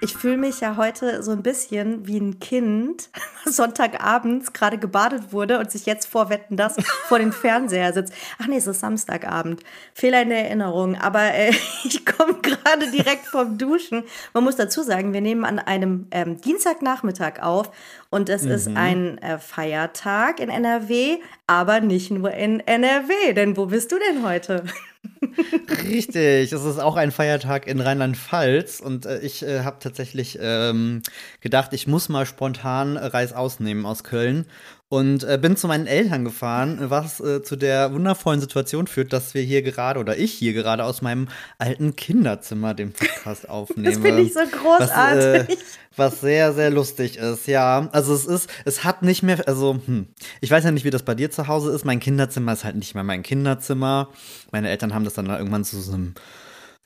Ich fühle mich ja heute so ein bisschen wie ein Kind, das Sonntagabends gerade gebadet wurde und sich jetzt vor Wetten das vor den Fernseher sitzt. Ach nee, es ist Samstagabend. Fehler in der Erinnerung. Aber äh, ich komme gerade direkt vom Duschen. Man muss dazu sagen, wir nehmen an einem ähm, Dienstagnachmittag auf und es mhm. ist ein äh, Feiertag in NRW, aber nicht nur in NRW. Denn wo bist du denn heute? Richtig, es ist auch ein Feiertag in Rheinland-Pfalz und äh, ich äh, habe tatsächlich ähm, gedacht, ich muss mal spontan Reis ausnehmen aus Köln und äh, bin zu meinen Eltern gefahren, was äh, zu der wundervollen Situation führt, dass wir hier gerade oder ich hier gerade aus meinem alten Kinderzimmer den Podcast aufnehme. Das finde ich so großartig. Was, äh, was, sehr, sehr lustig ist, ja. Also es ist, es hat nicht mehr, also hm, ich weiß ja nicht, wie das bei dir zu Hause ist. Mein Kinderzimmer ist halt nicht mehr mein Kinderzimmer. Meine Eltern haben das dann irgendwann zu so einem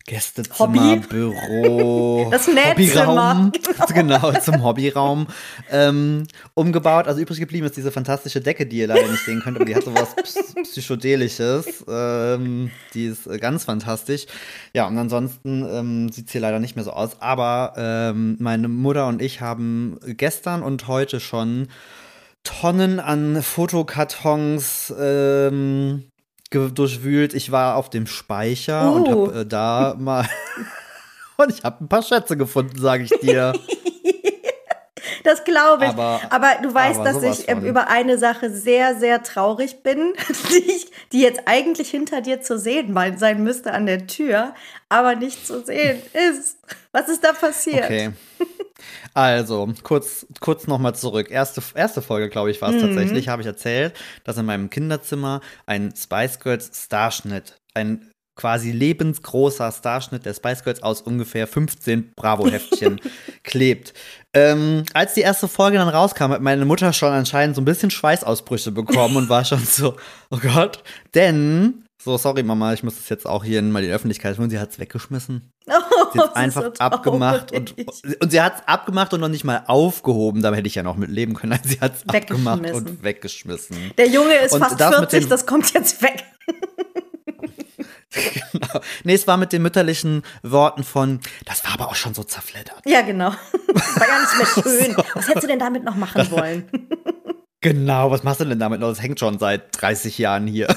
Gästezimmer, Hobby. Büro, das Hobbyraum, genau. genau, zum Hobbyraum ähm, umgebaut. Also übrig geblieben ist diese fantastische Decke, die ihr leider nicht sehen könnt, aber die hat so was Psychedelisches. Ähm, die ist äh, ganz fantastisch. Ja, und ansonsten ähm, sieht es hier leider nicht mehr so aus. Aber ähm, meine Mutter und ich haben gestern und heute schon Tonnen an Fotokartons ähm, durchwühlt. Ich war auf dem Speicher uh. und habe äh, da mal und ich habe ein paar Schätze gefunden, sage ich dir. Das glaube ich. Aber, aber, du weißt, aber dass ich ähm, über eine Sache sehr, sehr traurig bin, die, ich, die jetzt eigentlich hinter dir zu sehen sein müsste an der Tür, aber nicht zu sehen ist. Was ist da passiert? Okay. Also, kurz, kurz nochmal zurück. Erste, erste Folge, glaube ich, war es mhm. tatsächlich, habe ich erzählt, dass in meinem Kinderzimmer ein Spice Girls Starschnitt, ein quasi lebensgroßer Starschnitt der Spice Girls aus ungefähr 15 Bravo-Heftchen klebt. Ähm, als die erste Folge dann rauskam, hat meine Mutter schon anscheinend so ein bisschen Schweißausbrüche bekommen und war schon so, oh Gott, denn so, sorry Mama, ich muss das jetzt auch hier mal in die Öffentlichkeit tun. Sie hat es weggeschmissen. Oh, sie hat einfach so abgemacht und, und sie hat es abgemacht und noch nicht mal aufgehoben. Da hätte ich ja noch mit leben können. Sie hat es abgemacht und weggeschmissen. Der Junge ist und fast das 40, das kommt jetzt weg. genau. Nee, es war mit den mütterlichen Worten von, das war aber auch schon so zerfleddert. Ja, genau. War gar nicht mehr schön. so. Was hättest du denn damit noch machen wollen? genau, was machst du denn damit noch? Das hängt schon seit 30 Jahren hier.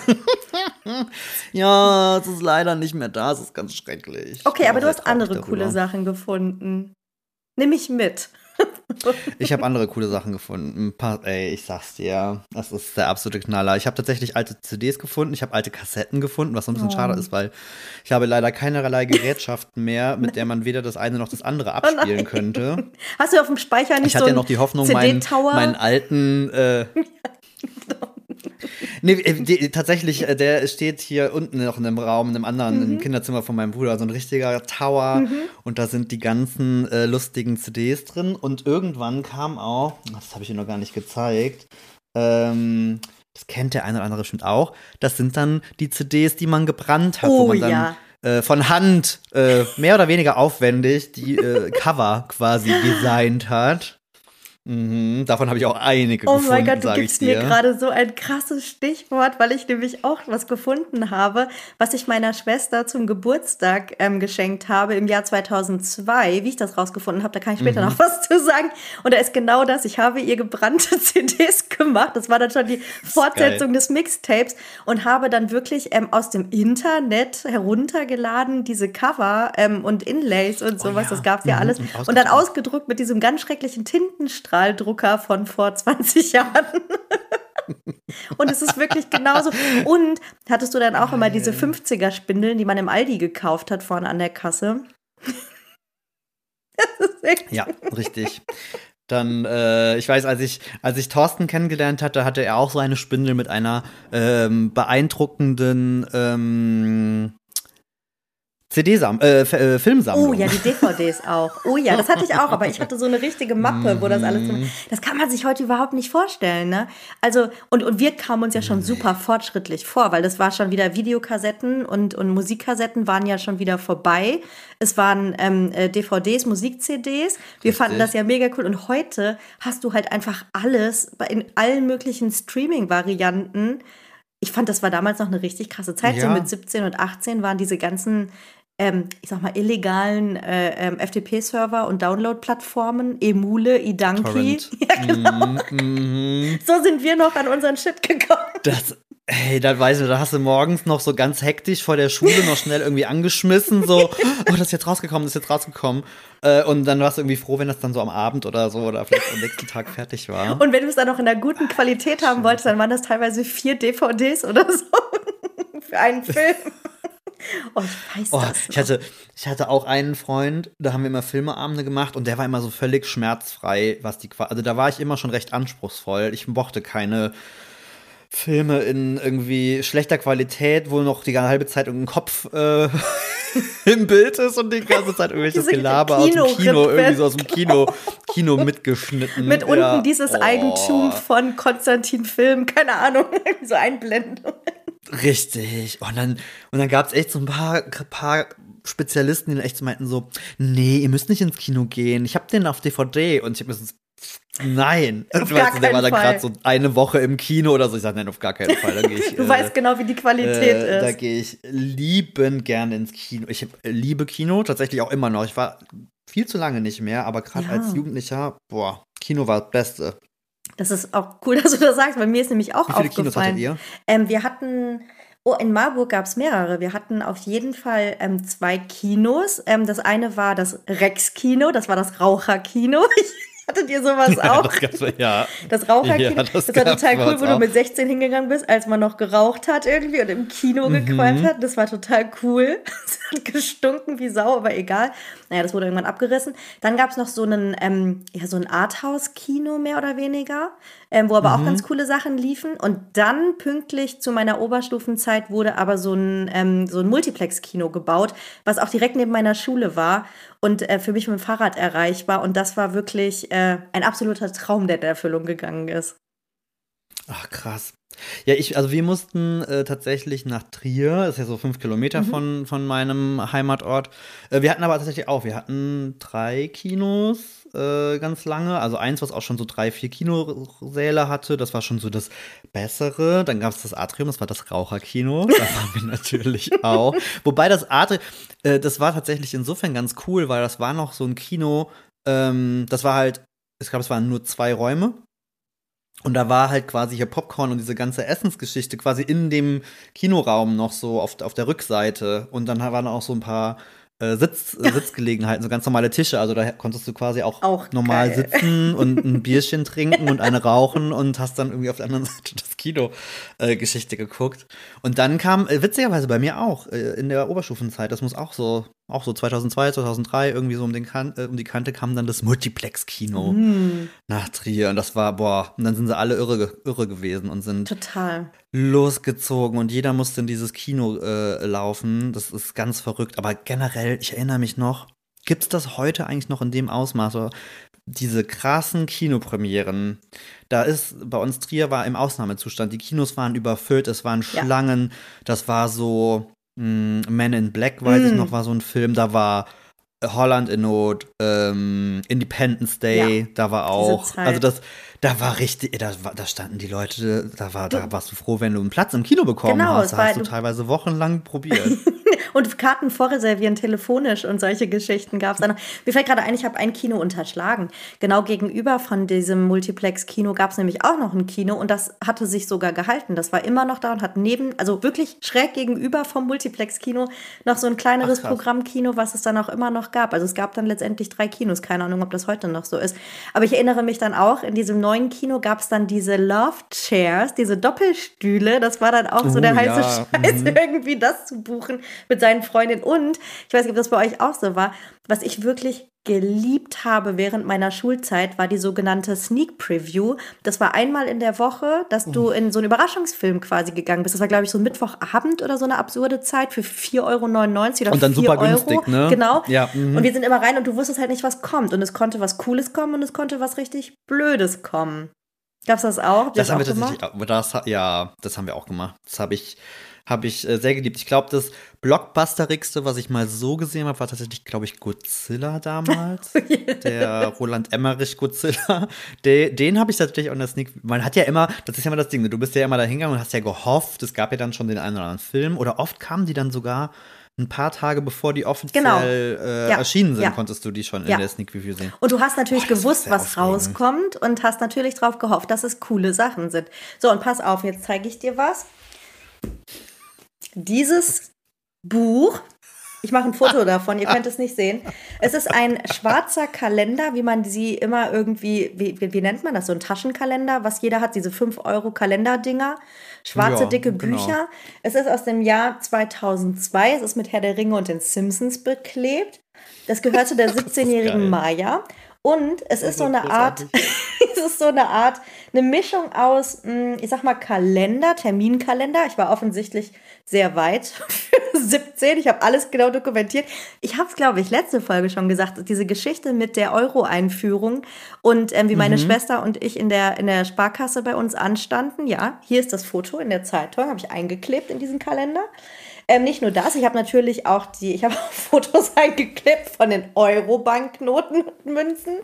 ja, es ist leider nicht mehr da, es ist ganz schrecklich. Okay, aber du hast andere darüber. coole Sachen gefunden. Nimm mich mit. Ich habe andere coole Sachen gefunden. Ein paar, ey, ich sag's dir, das ist der absolute Knaller. Ich habe tatsächlich alte CDs gefunden, ich habe alte Kassetten gefunden, was so ein bisschen oh. schade ist, weil ich habe leider keinerlei Gerätschaften mehr, mit der man weder das eine noch das andere abspielen oh könnte. Hast du auf dem Speicher nicht ich so Ich hatte ja noch die Hoffnung, meinen, meinen alten äh, Nee, äh, die, tatsächlich, äh, der steht hier unten noch in einem Raum, in einem anderen, mhm. im Kinderzimmer von meinem Bruder, so ein richtiger Tower. Mhm. Und da sind die ganzen äh, lustigen CDs drin. Und irgendwann kam auch, das habe ich dir noch gar nicht gezeigt, ähm, das kennt der eine oder andere bestimmt auch, das sind dann die CDs, die man gebrannt hat, oh, wo man dann ja äh, von Hand äh, mehr oder weniger aufwendig die äh, Cover quasi designt hat. Mhm, davon habe ich auch einige oh gefunden. Oh mein Gott, du gibst mir gerade so ein krasses Stichwort, weil ich nämlich auch was gefunden habe, was ich meiner Schwester zum Geburtstag ähm, geschenkt habe im Jahr 2002. Wie ich das rausgefunden habe, da kann ich später mhm. noch was zu sagen. Und da ist genau das. Ich habe ihr gebrannte CDs gemacht. Das war dann schon die Fortsetzung des Mixtapes und habe dann wirklich ähm, aus dem Internet heruntergeladen diese Cover ähm, und Inlays und oh sowas. Oh ja. Das gab es ja mhm. alles. Und, und dann ausgedruckt mit diesem ganz schrecklichen Tintenstrahl. Strahldrucker von vor 20 Jahren. Und es ist wirklich genauso. Und hattest du dann auch immer diese 50er-Spindeln, die man im Aldi gekauft hat, vorne an der Kasse? ja, richtig. Dann, äh, ich weiß, als ich, als ich Thorsten kennengelernt hatte, hatte er auch so eine Spindel mit einer ähm, beeindruckenden ähm, CD-Sammlung, äh, äh, Filmsammlung. Oh ja, die DVDs auch. Oh ja, das hatte ich auch, aber ich hatte so eine richtige Mappe, wo das alles. Drin, das kann man sich heute überhaupt nicht vorstellen, ne? Also, und, und wir kamen uns ja schon super fortschrittlich vor, weil das war schon wieder Videokassetten und, und Musikkassetten waren ja schon wieder vorbei. Es waren ähm, äh, DVDs, Musik-CDs. Wir Richtig. fanden das ja mega cool. Und heute hast du halt einfach alles in allen möglichen Streaming-Varianten ich fand, das war damals noch eine richtig krasse Zeit. Ja. So mit 17 und 18 waren diese ganzen ähm, ich sag mal, illegalen äh, ähm, FTP-Server und Download-Plattformen, Emule, Idanki. Ja, genau. Mm -hmm. So sind wir noch an unseren Shit gekommen. Das, Hey, da weißt du, da hast du morgens noch so ganz hektisch vor der Schule noch schnell irgendwie angeschmissen, so, oh, das ist jetzt rausgekommen, das ist jetzt rausgekommen. Äh, und dann warst du irgendwie froh, wenn das dann so am Abend oder so oder vielleicht am nächsten Tag fertig war. Und wenn du es dann noch in einer guten Qualität haben wolltest, dann waren das teilweise vier DVDs oder so für einen Film. Oh, ich weiß oh, das. Ich hatte, ich hatte auch einen Freund, da haben wir immer Filmeabende gemacht und der war immer so völlig schmerzfrei, was die Also da war ich immer schon recht anspruchsvoll. Ich mochte keine Filme in irgendwie schlechter Qualität, wo noch die halbe Zeit irgendein Kopf äh, im Bild ist und die ganze Zeit irgendwelches Gelaber aus dem Kino, irgendwie so aus dem Kino, Kino mitgeschnitten. Mit unten ja. dieses oh. Eigentum von Konstantin Film, keine Ahnung, so Einblendung. Richtig. Und dann, und dann gab es echt so ein paar, paar Spezialisten, die dann echt so meinten so, nee, ihr müsst nicht ins Kino gehen. Ich hab den auf DVD und ich hab mir so Nein. Auf gar weißt, der war dann gerade so eine Woche im Kino oder so. Ich sage, nein, auf gar keinen Fall. Ich, du äh, weißt genau, wie die Qualität äh, ist. Da gehe ich liebend gerne ins Kino. Ich liebe Kino tatsächlich auch immer noch. Ich war viel zu lange nicht mehr, aber gerade ja. als Jugendlicher, boah, Kino war das Beste. Das ist auch cool, dass du das sagst. Bei mir ist nämlich auch Wie viele Kinos hattet ihr? Ähm, wir hatten Oh, in Marburg gab es mehrere. Wir hatten auf jeden Fall ähm, zwei Kinos. Ähm, das eine war das Rex-Kino, das war das Raucherkino. Hattet ihr sowas auch? Ja, das, ja. das Raucherkino. Ja, das, das war total cool, wo auch. du mit 16 hingegangen bist, als man noch geraucht hat irgendwie und im Kino mhm. gequalmt hat. Das war total cool. Es hat gestunken wie Sau, aber egal. Naja, das wurde irgendwann abgerissen. Dann gab es noch so einen, ähm, ja, so ein Arthouse-Kino mehr oder weniger, ähm, wo aber mhm. auch ganz coole Sachen liefen. Und dann pünktlich zu meiner Oberstufenzeit wurde aber so ein, ähm, so ein Multiplex-Kino gebaut, was auch direkt neben meiner Schule war und äh, für mich mit dem Fahrrad erreichbar. Und das war wirklich äh, ein absoluter Traum, der in Erfüllung gegangen ist. Ach, krass. Ja, ich, also wir mussten äh, tatsächlich nach Trier, das ist ja so fünf Kilometer mhm. von, von meinem Heimatort. Äh, wir hatten aber tatsächlich auch, wir hatten drei Kinos äh, ganz lange. Also eins, was auch schon so drei, vier Kinosäle hatte, das war schon so das Bessere. Dann gab es das Atrium, das war das Raucherkino. Da waren wir natürlich auch. Wobei das Atrium, äh, das war tatsächlich insofern ganz cool, weil das war noch so ein Kino, ähm, das war halt, ich glaube, es waren nur zwei Räume und da war halt quasi hier Popcorn und diese ganze Essensgeschichte quasi in dem Kinoraum noch so auf, auf der Rückseite. Und dann waren auch so ein paar äh, Sitz, Sitzgelegenheiten, so ganz normale Tische. Also da konntest du quasi auch, auch normal geil. sitzen und ein Bierchen trinken und eine rauchen und hast dann irgendwie auf der anderen Seite das Kino-Geschichte äh, geguckt. Und dann kam, äh, witzigerweise bei mir auch, äh, in der Oberstufenzeit, das muss auch so auch so 2002, 2003 irgendwie so um, den kan äh, um die Kante kam dann das Multiplex-Kino mm. nach Trier und das war, boah, und dann sind sie alle irre, irre gewesen und sind Total. losgezogen und jeder musste in dieses Kino äh, laufen. Das ist ganz verrückt, aber generell, ich erinnere mich noch, gibt es das heute eigentlich noch in dem Ausmaß? Oder diese krassen Kinopremieren, da ist bei uns Trier war im Ausnahmezustand. Die Kinos waren überfüllt, es waren Schlangen, ja. das war so Men in Black, weiß mm. ich noch, war so ein Film, da war Holland in Not, ähm, Independence Day, ja, da war auch, also das, da war richtig, da, da standen die Leute, da war, da warst du froh, wenn du einen Platz im Kino bekommen genau, hast. Da hast du teilweise wochenlang probiert. und Karten vorreservieren telefonisch und solche Geschichten gab es dann. Mir fällt gerade ein, ich habe ein Kino unterschlagen. Genau gegenüber von diesem Multiplex-Kino gab es nämlich auch noch ein Kino und das hatte sich sogar gehalten. Das war immer noch da und hat neben, also wirklich schräg gegenüber vom Multiplex-Kino noch so ein kleineres Ach, Programmkino, was es dann auch immer noch gab. Also es gab dann letztendlich drei Kinos. Keine Ahnung, ob das heute noch so ist. Aber ich erinnere mich dann auch, in diesem neuen Kino gab es dann diese Love Chairs, diese Doppelstühle. Das war dann auch so der heiße ja. Scheiß, mhm. irgendwie das zu buchen mit seinen Freundinnen. Und ich weiß nicht, ob das bei euch auch so war, was ich wirklich geliebt habe während meiner Schulzeit, war die sogenannte Sneak Preview. Das war einmal in der Woche, dass du in so einen Überraschungsfilm quasi gegangen bist. Das war, glaube ich, so ein Mittwochabend oder so eine absurde Zeit für 4,99 Euro oder Und dann super Euro. günstig, ne? Genau. Ja, mhm. Und wir sind immer rein und du wusstest halt nicht, was kommt. Und es konnte was Cooles kommen und es konnte was richtig Blödes kommen. Gab's das auch? Das, das haben wir tatsächlich, das, ja, das haben wir auch gemacht. Das habe ich habe ich äh, sehr geliebt. Ich glaube, das Blockbusterigste, was ich mal so gesehen habe, war tatsächlich, glaube ich, Godzilla damals. Oh der Roland Emmerich Godzilla. De, den habe ich tatsächlich auch in der Sneak. Man hat ja immer, das ist ja immer das Ding, ne? du bist ja immer da hingegangen und hast ja gehofft, es gab ja dann schon den einen oder anderen Film oder oft kamen die dann sogar ein paar Tage bevor die offiziell genau. äh, ja. erschienen sind, ja. konntest du die schon in der Sneak Review sehen. Und du hast natürlich Boah, gewusst, was rauskommt und hast natürlich darauf gehofft, dass es coole Sachen sind. So, und pass auf, jetzt zeige ich dir was. Dieses Buch ich mache ein Foto davon, ihr könnt es nicht sehen. Es ist ein schwarzer Kalender, wie man sie immer irgendwie, wie, wie, wie nennt man das, so ein Taschenkalender, was jeder hat, diese 5-Euro-Kalenderdinger. Schwarze, ja, dicke genau. Bücher. Es ist aus dem Jahr 2002. Es ist mit Herr der Ringe und den Simpsons beklebt. Das gehört zu der 17-jährigen Maya. Und es ist, ist so eine großartig. Art, es ist so eine Art, eine Mischung aus, hm, ich sag mal, Kalender, Terminkalender. Ich war offensichtlich sehr weit für 17. Ich habe alles genau dokumentiert. Ich habe es, glaube ich, letzte Folge schon gesagt, diese Geschichte mit der Euro-Einführung und ähm, wie meine mhm. Schwester und ich in der, in der Sparkasse bei uns anstanden. Ja, hier ist das Foto in der Zeitung, habe ich eingeklebt in diesen Kalender. Ähm, nicht nur das, ich habe natürlich auch die, ich habe Fotos eingeklebt von den Euro-Banknoten und Münzen.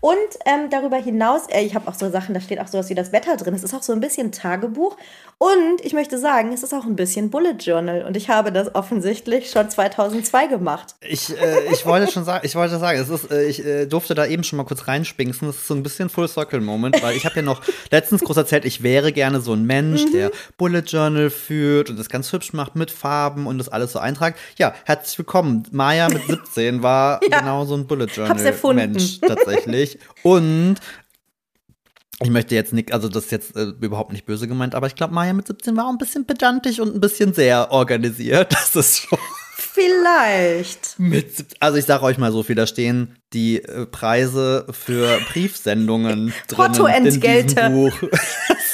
Und ähm, darüber hinaus, äh, ich habe auch so Sachen, da steht auch sowas wie das Wetter drin. Es ist auch so ein bisschen Tagebuch. Und ich möchte sagen, es ist auch ein bisschen Bullet Journal. Und ich habe das offensichtlich schon 2002 gemacht. Ich, äh, ich wollte schon sagen, ich wollte sagen, es ist, äh, ich äh, durfte da eben schon mal kurz reinspinksen. Das ist so ein bisschen Full Circle Moment, weil ich habe ja noch letztens groß erzählt, ich wäre gerne so ein Mensch, mhm. der Bullet Journal führt und das ganz hübsch macht mit Farben und das alles so eintragt. Ja, herzlich willkommen. Maya mit 17 war ja. genau so ein Bullet Journal Mensch tatsächlich. Und ich möchte jetzt nicht, also das ist jetzt äh, überhaupt nicht böse gemeint, aber ich glaube, Maya mit 17 war auch ein bisschen pedantisch und ein bisschen sehr organisiert. Das ist schon. Vielleicht. Mit, also ich sage euch mal so viel, da stehen die äh, Preise für Briefsendungen drin Portoentgelte. in diesem Buch.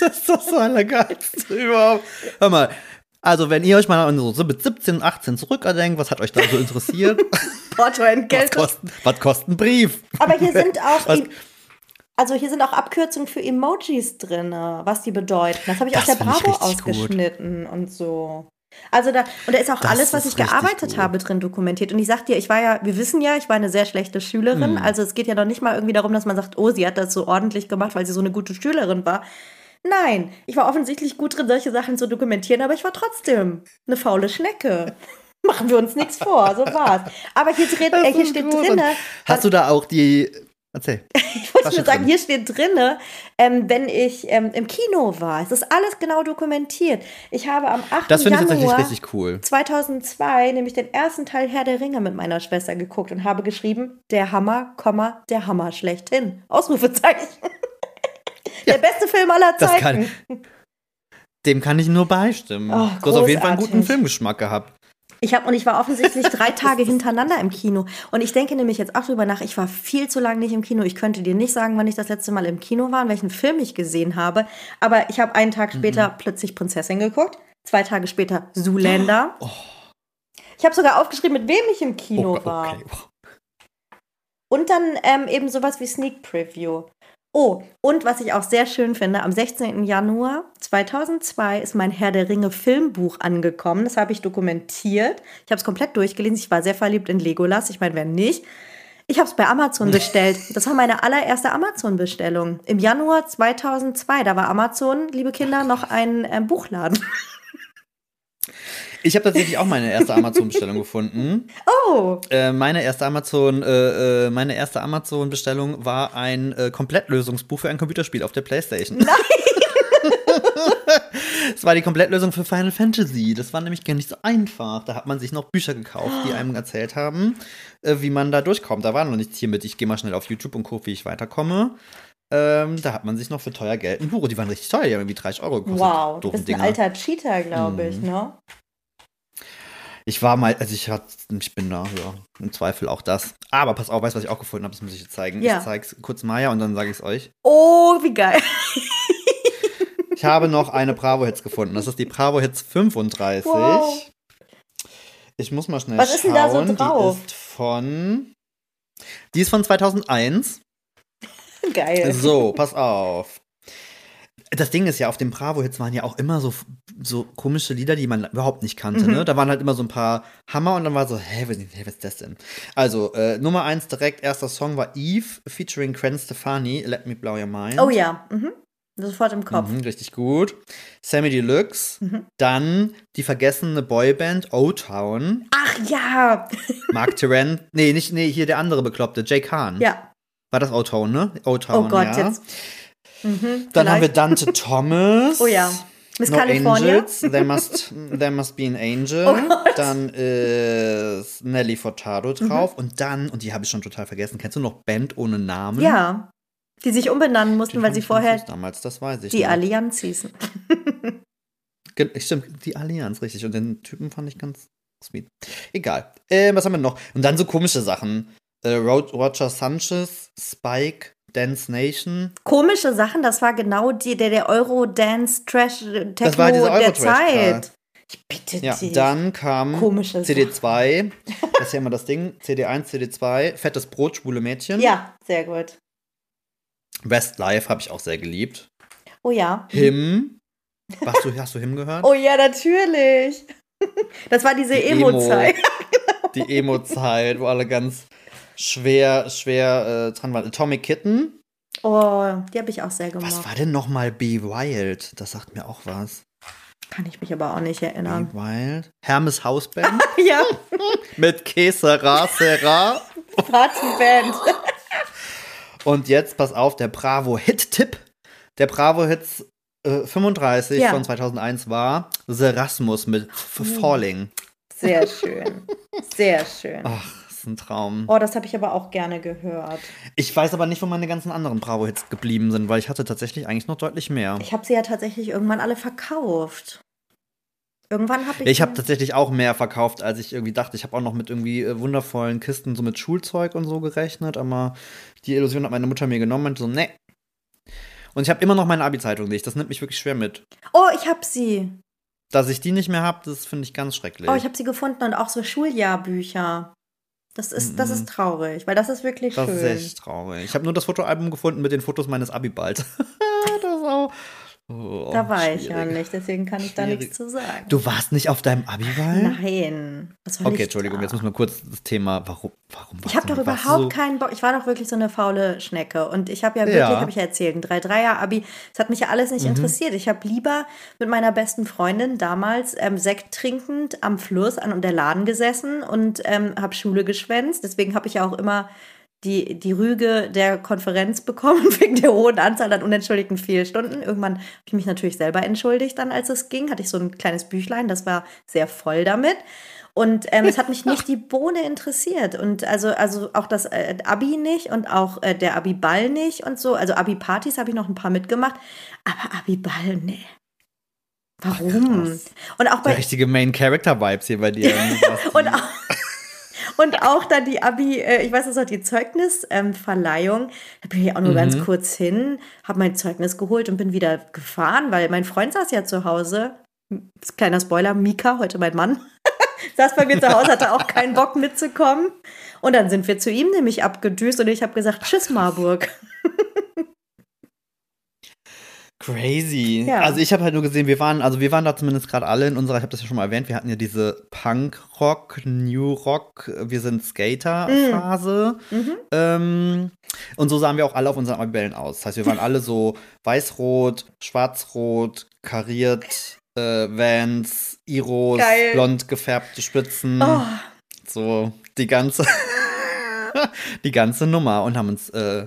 das ist das Allergeilste überhaupt. Hör mal, also wenn ihr euch mal so mit 17 und 18 zurückdenkt, was hat euch da so interessiert? Portoentgelte. Was kostet, was kostet ein Brief? Aber hier sind auch also hier sind auch Abkürzungen für Emojis drin, was die bedeuten. Das habe ich das aus der Bravo ausgeschnitten gut. und so. Also da, und da ist auch das alles, was ich gearbeitet gut. habe, drin dokumentiert. Und ich sag dir, ich war ja, wir wissen ja, ich war eine sehr schlechte Schülerin. Hm. Also es geht ja noch nicht mal irgendwie darum, dass man sagt, oh, sie hat das so ordentlich gemacht, weil sie so eine gute Schülerin war. Nein, ich war offensichtlich gut drin, solche Sachen zu dokumentieren, aber ich war trotzdem eine faule Schnecke. Machen wir uns nichts vor, so war's. Aber hier, drin, äh, hier steht drin. Hast du da auch die Erzähl. Ich wollte nur sagen, drin? hier steht drin, ähm, wenn ich ähm, im Kino war. Es ist alles genau dokumentiert. Ich habe am 8. Das finde ich tatsächlich richtig cool. 2002 nämlich den ersten Teil Herr der Ringe mit meiner Schwester geguckt und habe geschrieben, der Hammer, Komma, der Hammer schlechthin. Ausrufezeichen. Ja, der beste Film aller Zeiten. Kann, dem kann ich nur beistimmen. Oh, du hast auf jeden Fall einen guten Filmgeschmack gehabt. Ich habe und ich war offensichtlich drei Tage hintereinander im Kino. Und ich denke nämlich jetzt auch drüber nach, ich war viel zu lange nicht im Kino. Ich könnte dir nicht sagen, wann ich das letzte Mal im Kino war und welchen Film ich gesehen habe. Aber ich habe einen Tag später mhm. plötzlich Prinzessin geguckt, zwei Tage später Zoolander. Oh. Ich habe sogar aufgeschrieben, mit wem ich im Kino oh, war. Okay. Und dann ähm, eben sowas wie Sneak Preview. Oh, und was ich auch sehr schön finde, am 16. Januar 2002 ist mein Herr der Ringe Filmbuch angekommen. Das habe ich dokumentiert. Ich habe es komplett durchgelesen. Ich war sehr verliebt in Legolas. Ich meine, wer nicht? Ich habe es bei Amazon bestellt. Das war meine allererste Amazon-Bestellung. Im Januar 2002. Da war Amazon, liebe Kinder, noch ein äh, Buchladen. Ich habe tatsächlich auch meine erste Amazon-Bestellung gefunden. Oh! Äh, meine erste Amazon, äh, äh meine erste Amazon-Bestellung war ein äh, Komplettlösungsbuch für ein Computerspiel auf der PlayStation. Nein! Es war die Komplettlösung für Final Fantasy. Das war nämlich gar nicht so einfach. Da hat man sich noch Bücher gekauft, die einem erzählt haben, äh, wie man da durchkommt. Da war noch nichts hier mit, ich gehe mal schnell auf YouTube und gucke, wie ich weiterkomme. Ähm, da hat man sich noch für teuer Geld ein Buch. Die waren richtig teuer, die haben irgendwie 30 Euro gekostet. Wow, du bist ein alter Cheater, glaube ich, mhm. ne? Ich war mal, also ich, hat, ich bin da, ja, im Zweifel auch das. Aber pass auf, weißt du, was ich auch gefunden habe? Das muss ich jetzt zeigen. Ja. Ich zeige es kurz Maya und dann sage ich es euch. Oh, wie geil. ich habe noch eine Bravo Hits gefunden. Das ist die Bravo Hits 35. Wow. Ich muss mal schnell was schauen. Was ist denn da so drauf? Die ist von. Die ist von 2001. Geil. So, pass auf. Das Ding ist ja, auf den Bravo-Hits waren ja auch immer so, so komische Lieder, die man überhaupt nicht kannte. Mhm. Ne? Da waren halt immer so ein paar Hammer und dann war so, hä, was, hä, was ist das denn? Also, äh, Nummer eins direkt, erster Song war Eve featuring Gwen Stefani, Let Me Blow Your Mind. Oh ja. Mhm. Sofort im Kopf. Mhm, richtig gut. Sammy Deluxe. Mhm. Dann die vergessene Boyband O-Town. Ach ja. Mark Terran. Nee, nicht, nee, hier der andere Bekloppte, Jay Khan. Ja. War das O-Town, ne? O-Town, Oh Gott, ja. jetzt. Mhm, Dann haben wir. Dante Thomas. Oh ja. Miss No California. Angels, there must, there must be an angel. Oh. Mhm. dann ist Nelly Furtado drauf. Und dann, und die habe ich schon total vergessen, kennst du noch Band ohne Namen? Ja. Die sich umbenennen Die mussten, weil fand sie vorher damals, das weiß ich. die noch. Allianz hießen. Stimmt, die Allianz, richtig. Und den Typen fand ich ganz sweet. Egal. Äh, was haben wir noch? Und dann so komische Sachen. Äh, Ro Roger Sanchez, Spike, Dance Nation. Komische Sachen, das war genau die, der, der Euro-Dance-Trash Techno Das war dieser der. Zeit. Ich bitte Ja, dich. dann kam Komische CD2. Das ist ja immer das Ding. CD1, CD2. Fettes Brot, schwule Mädchen. Ja, sehr gut. Westlife habe ich auch sehr geliebt. Oh ja. Him. Hast du, hast du Him gehört? Oh ja, natürlich. Das war diese Die Emo. Emo-Zeit. Die Emo-Zeit, wo alle ganz schwer, schwer äh, dran waren. Atomic Kitten. Oh, die habe ich auch sehr Was gemocht. war denn nochmal Be Wild? Das sagt mir auch was. Kann ich mich aber auch nicht erinnern. Be Wild. Hermes Hausband Ja, mit Kesera Serra. Partyband. Und jetzt, pass auf, der Bravo Hit-Tipp. Der Bravo Hits äh, 35 Ja. von 2001 war Serasmus mit F Falling. Sehr schön. Sehr schön. Ach, ist ein Traum. Oh, das habe ich aber auch gerne gehört. Ich weiß aber nicht, wo meine ganzen anderen Bravo-Hits geblieben sind, weil ich hatte tatsächlich eigentlich noch deutlich mehr. Ich habe sie ja tatsächlich irgendwann alle verkauft. Irgendwann habe ich. Ich habe tatsächlich auch mehr verkauft, als ich irgendwie dachte. Ich habe auch noch mit irgendwie äh, wundervollen Kisten so mit Schulzeug und so gerechnet, aber die Illusion hat meine Mutter mir genommen und so, ne. Und ich habe immer noch meine Abi-Zeitung nicht. Das nimmt mich wirklich schwer mit. Oh, ich habe sie. Dass ich die nicht mehr habe, das finde ich ganz schrecklich. Oh, ich habe sie gefunden und auch so Schuljahrbücher. Das ist, das ist traurig, weil das ist wirklich das schön. ist echt traurig. Ich habe nur das Fotoalbum gefunden mit den Fotos meines Abi-Balls. das ist auch. Oh, da war ich ja schwierig. nicht, deswegen kann ich da Schwierig. nichts zu sagen. Du warst nicht auf deinem Abi-Ball? Nein. Okay, Entschuldigung, da? jetzt müssen wir kurz das Thema, warum, warum Ich habe doch überhaupt so, keinen Bock. Ich war doch wirklich so eine faule Schnecke. Und ich habe ja wirklich, Ja. habe ich ja erzählt, ein 3-3er-Abi. Es hat mich ja alles Mhm. nicht interessiert. Ich habe lieber mit meiner besten Freundin damals ähm, Sekt trinkend am Fluss an der Laden gesessen und ähm, habe Schule geschwänzt. Deswegen habe ich ja auch immer die, die Rüge der Konferenz bekommen, wegen der hohen Anzahl an unentschuldigten Fehlstunden. Irgendwann habe ich mich natürlich selber entschuldigt, dann als es ging. Hatte ich so ein kleines Büchlein, das war sehr voll damit. Und ähm, es hat mich nicht die Bohne interessiert. Und also, also auch das äh, Abi nicht und auch äh, der Abi-Ball nicht und so. Also Abi-Partys habe ich noch ein paar mitgemacht. Aber Abi-Ball, nee. Warum? krass. und auch bei der richtige Main-Character-Vibes hier bei dir. und auch, und auch dann die Abi, äh, ich weiß es noch, die Zeugnisverleihung. da bin ich auch nur Mhm. ganz kurz hin, habe mein Zeugnis geholt und bin wieder gefahren, weil mein Freund saß ja zu Hause. Kleiner Spoiler, Mika, heute mein Mann, saß bei mir zu Hause, hatte auch keinen Bock mitzukommen. Und dann sind wir zu ihm nämlich abgedüst und ich habe gesagt, tschüss Marburg. Crazy. Ja. Also ich habe halt nur gesehen, wir waren, also wir waren da zumindest gerade alle in unserer, ich habe das ja schon mal erwähnt, wir hatten ja diese Punk-Rock, New Rock, wir sind Skater-Phase. Mhm. Ähm, und so sahen wir auch alle auf unseren Abibellen aus. Das heißt, wir waren alle so weiß-rot, schwarz-rot, kariert, äh, Vans, Iros, Geil. blond gefärbte Spitzen. Oh, So die ganze, die ganze Nummer und haben uns, äh,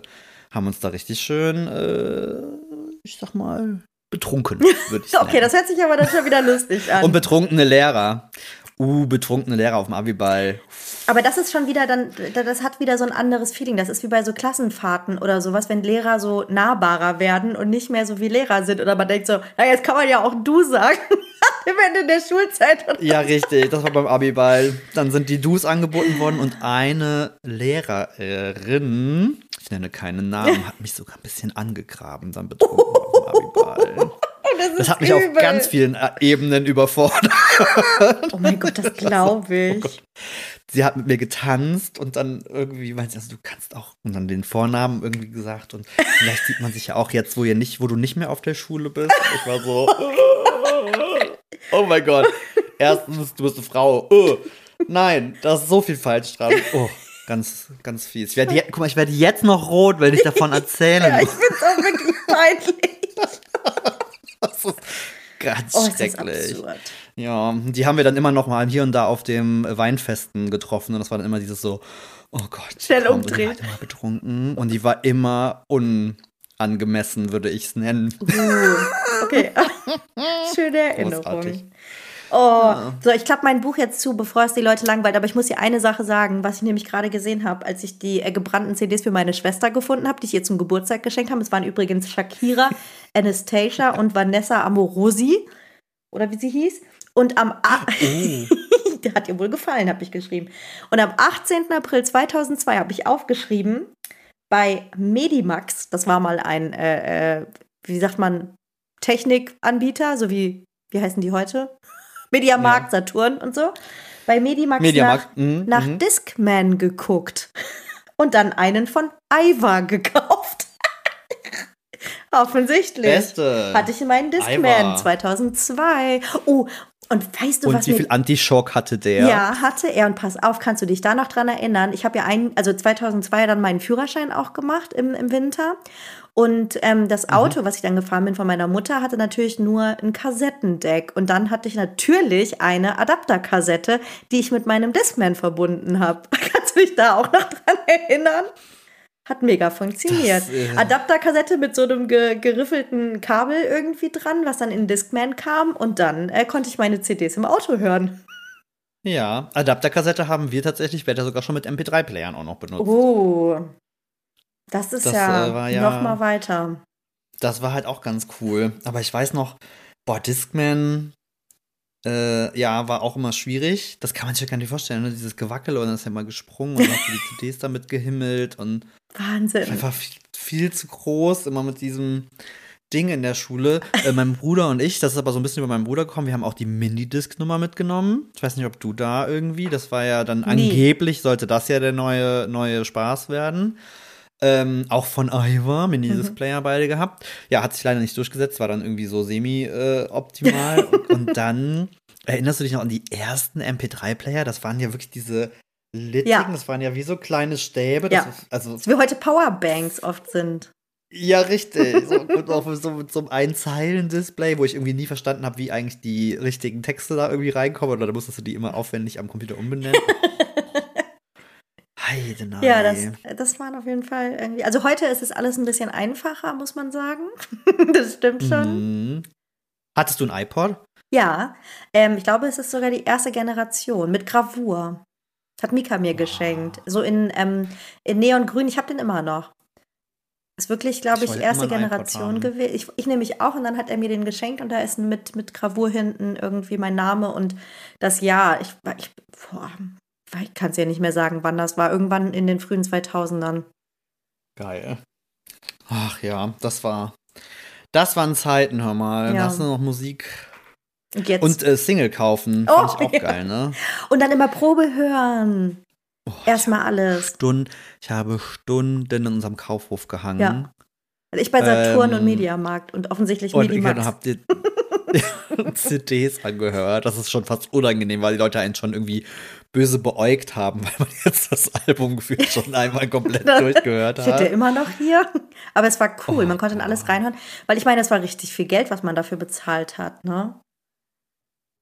haben uns da richtig schön, äh, ich sag mal, betrunken, würde ich sagen. okay, das hört sich aber dann schon wieder lustig an. und betrunkene Lehrer. Uh, betrunkene Lehrer auf dem Abiball. Aber das ist schon wieder dann, das hat wieder so ein anderes Feeling. Das ist wie bei so Klassenfahrten oder sowas, wenn Lehrer so nahbarer werden und nicht mehr so wie Lehrer sind. Oder man denkt so, na, jetzt kann man ja auch du sagen. Am Ende der Schulzeit. Und Ja, richtig, das war beim Abiball. Dann sind die Dus angeboten worden und eine Lehrerin, ich nenne keinen Namen, hat mich sogar ein bisschen angegraben, dann betrunken auf dem Abiball. das, Das hat mich auf übel. ganz vielen äh, Ebenen überfordert. Oh mein Gott, das glaube ich. sie hat mit mir getanzt und dann irgendwie meinte sie, also du kannst auch und dann den Vornamen irgendwie gesagt und vielleicht sieht man sich ja auch jetzt, wo ihr nicht, wo du nicht mehr auf der Schule bist. Ich war so, oh mein Gott. Erstens, du bist eine Frau. Oh, nein, da ist so viel falsch dran. Oh, ganz, ganz fies. Ich werde, je- guck mal, ich werde jetzt noch rot, wenn ich davon erzähle. Ja, ich es auch wirklich peinlich. Ganz Oh, ist das schrecklich. absurd. Ja, die haben wir dann immer noch mal hier und da auf dem Weinfesten getroffen und das war dann immer dieses so, oh Gott. Schnell komm, und Die umdrehen. war immer betrunken und die war immer unangemessen, würde ich es nennen. Uh, okay. Schöne Erinnerung. Großartig. Oh, so, ich klappe mein Buch jetzt zu, bevor es die Leute langweilt. Aber ich muss dir eine Sache sagen, was ich nämlich gerade gesehen habe, als ich die äh, gebrannten CDs für meine Schwester gefunden habe, die ich ihr zum Geburtstag geschenkt habe. Es waren übrigens Shakira, Anastasia und Vanessa Amorosi. Oder wie sie hieß. Und am. A Der hat ihr wohl gefallen, habe ich geschrieben. Und am 18. April 2002 habe ich aufgeschrieben, bei Medimax, das war mal ein, äh, äh, wie sagt man, Technikanbieter, so wie, wie heißen die heute? Mediamarkt, Saturn und so. Bei Medimax Mediamarkt, nach, mhm, nach mhm. Discman geguckt und dann einen von Iva gekauft. Offensichtlich. Beste. Hatte ich in meinen Discman Iva. 2002. Oh, und weißt du, Und was wie viel Antischock hatte der? ja, hatte er. Und pass auf, kannst du dich da noch dran erinnern? Ich habe ja einen, also 2002 dann meinen Führerschein auch gemacht im, im Winter. Und ähm, das Auto, was ich dann gefahren bin von meiner Mutter, hatte natürlich nur ein Kassettendeck. Und dann hatte ich natürlich eine Adapterkassette, die ich mit meinem Discman verbunden habe. Kannst du dich da auch noch dran erinnern? Hat mega funktioniert. Das, äh, Adapterkassette mit so einem ge geriffelten Kabel irgendwie dran, was dann in den Discman kam. Und dann äh, konnte ich meine CDs im Auto hören. Ja, Adapterkassette haben wir tatsächlich später sogar schon mit MP3-Playern auch noch benutzt. Oh. Das ist Das, ja, äh, ja- noch mal weiter. Das war halt auch ganz cool. Aber ich weiß noch, boah, Discman, äh, ja, war auch immer schwierig. Das kann man sich ja gar nicht vorstellen, ne? dieses Gewackel und dann ist ja mal gesprungen und du die CDs damit gehimmelt und Wahnsinn. einfach viel, viel zu groß, immer mit diesem Ding in der Schule. Äh, mein Bruder und ich, das ist aber so ein bisschen über meinen Bruder gekommen, wir haben auch die Minidisc-Nummer mitgenommen. Ich weiß nicht, ob du da irgendwie, das war ja dann Nee. angeblich, sollte das ja der neue, neue Spaß werden. Ähm, auch von Iva, Minidisc-Player beide gehabt. Ja, hat sich leider nicht durchgesetzt, war dann irgendwie so semi-optimal. und, und dann, erinnerst du dich noch an die ersten MP3-Player? Das waren ja wirklich diese Littigen, Ja. das waren ja wie so kleine Stäbe. Ja. Das, also Wie heute Powerbanks oft sind. ja, richtig. So, und auch so mit so einem Einzeilen-Display, wo ich irgendwie nie verstanden habe, wie eigentlich die richtigen Texte da irgendwie reinkommen. Oder da musstest du die immer aufwendig am Computer umbenennen. Heidenei. Ja, das, das waren auf jeden Fall irgendwie. Also heute ist es alles ein bisschen einfacher, muss man sagen. das stimmt schon. Mhm. Hattest du ein iPod? Ja, ähm, ich glaube, es ist sogar die erste Generation mit Gravur. Hat Mika mir geschenkt. So in, ähm, in Neongrün. Ich habe den immer noch. Ist wirklich, glaube Ich ich, erste Generation gewesen. Ich, ich nämlich auch und dann hat er mir den geschenkt und da ist mit, mit Gravur hinten irgendwie mein Name und das Jahr. Ich, ich, boah, ich kann es ja nicht mehr sagen, wann das war. Irgendwann in den frühen 2000ern. Geil. Ach ja, das war. Das waren Zeiten, hör mal. Ja. Hast du noch Musik. Und jetzt. Und äh, Single kaufen. Oh, Fand ich auch ja. geil, ne? Und dann immer Probe hören. Oh, Erstmal alles. Stunden, ich habe Stunden in unserem Kaufhof gehangen. Ja. Also Ich bei Saturn Ähm, und Mediamarkt und offensichtlich Und Medimax. dann habt ihr CDs angehört. Das ist schon fast unangenehm, weil die Leute einen schon irgendwie böse beäugt haben, weil man jetzt das Album gefühlt schon einmal komplett durchgehört Steht der hat. immer noch hier? Aber es war cool, Oh, man konnte in alles Gott. reinhören. Weil ich meine, es war richtig viel Geld, was man dafür bezahlt hat, ne?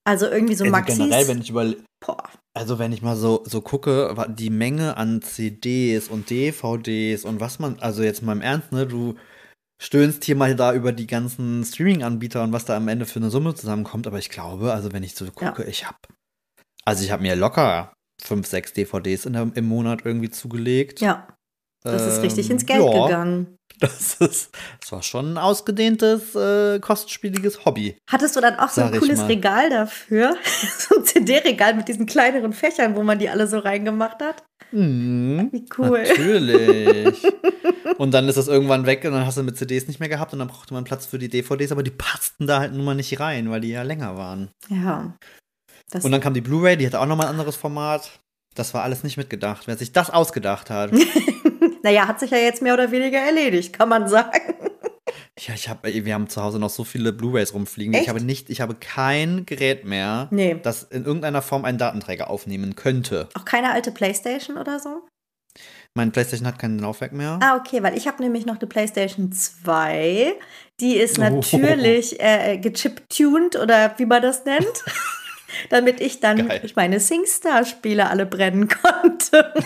Also irgendwie so Also Maxis. generell, wenn ich über, also wenn ich mal so, so gucke, die Menge an CDs und DVDs und was man, also jetzt mal im Ernst, ne, du stöhnst hier mal da über die ganzen Streaming-Anbieter und was da am Ende für eine Summe zusammenkommt, aber ich glaube, also wenn ich so gucke, ich habe, also ich habe mir locker fünf, sechs DVDs in im Monat irgendwie zugelegt. ja, das ist richtig Ähm, ins Geld ja, gegangen. Das ist, das war schon ein ausgedehntes, äh, kostspieliges Hobby. Hattest du dann auch so ein cooles. Regal dafür? so ein CD-Regal mit diesen kleineren Fächern, wo man die alle so reingemacht hat? Mhm. Wie cool. Natürlich. und dann ist das irgendwann weg und dann hast du mit CDs nicht mehr gehabt und dann brauchte man Platz für die DVDs, aber die passten da halt nun mal nicht rein, weil die ja länger waren. Ja. Das Und dann kam die Blu-ray, die hatte auch nochmal ein anderes Format. Das war alles nicht mitgedacht. Wer sich das ausgedacht hat. naja, hat sich ja jetzt mehr oder weniger erledigt, kann man sagen. ja, ich habe, wir haben zu Hause noch so viele Blu-rays rumfliegen. Echt? Ich habe nicht, ich habe kein Gerät mehr, Nee. das in irgendeiner Form einen Datenträger aufnehmen könnte. Auch keine alte Playstation oder so? Mein PlayStation hat kein Laufwerk mehr. Ah, okay, weil ich habe nämlich noch eine PlayStation 2. Die ist natürlich oh. äh, gechip-tuned oder wie man das nennt. damit ich dann Geil. meine SingStar-Spiele alle brennen konnte.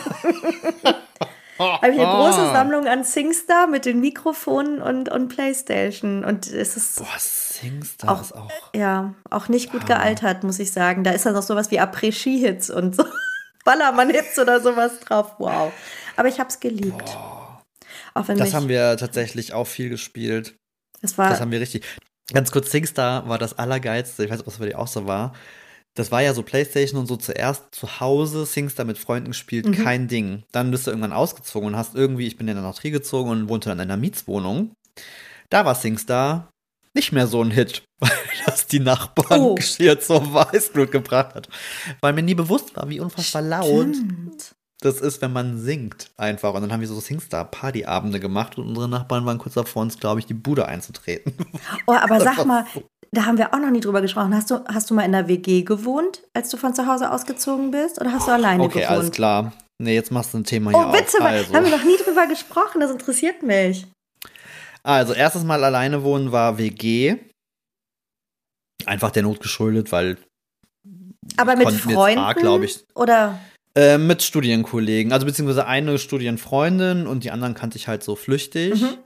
habe ich eine große Sammlung an SingStar mit den Mikrofonen und, und Playstation. Und es ist. Boah, SingStar auch, ist auch. Ja, auch nicht gut gealtert, muss ich sagen. Da ist dann noch sowas wie Après-Ski-Hits und so. Ballermann-Hits oder sowas drauf. Wow. Aber ich habe es geliebt. Boah. Auch wenn das haben wir tatsächlich auch viel gespielt. Das, war das haben wir richtig. Ganz kurz, SingStar war das Allergeilste. Ich weiß nicht, ob es für dich auch so war. Das war ja so PlayStation und so zuerst zu Hause, SingStar mit Freunden gespielt, mhm. kein Ding. Dann bist du irgendwann ausgezogen und hast irgendwie, ich bin dann nach Trier gezogen und wohnte dann in einer Mietswohnung. Da war SingStar nicht mehr so ein Hit, weil das die Nachbarn oh. Geschirr zur Weißblut gebracht hat. Weil mir nie bewusst war, wie unfassbar laut Stimmt. das ist, wenn man singt einfach. Und dann haben wir so Singstar-Partyabende gemacht und unsere Nachbarn waren kurz davor, uns, glaube ich, die Bude einzutreten. Oh, aber sag mal, da haben wir auch noch nie drüber gesprochen. Hast du, hast du mal in der WG gewohnt, als du von zu Hause ausgezogen bist? Oder hast du alleine okay, gewohnt? Okay, alles klar. Nee, jetzt machst du ein Thema oh, hier Oh, bitte, also. haben wir noch nie drüber gesprochen. Das interessiert mich. Also, erstes Mal alleine wohnen war WG. Einfach der Not geschuldet, weil. Aber mit Freunden? glaube ich. Oder? Äh, mit Studienkollegen. Also, beziehungsweise eine Studienfreundin und die anderen kannte ich halt so flüchtig. Mhm.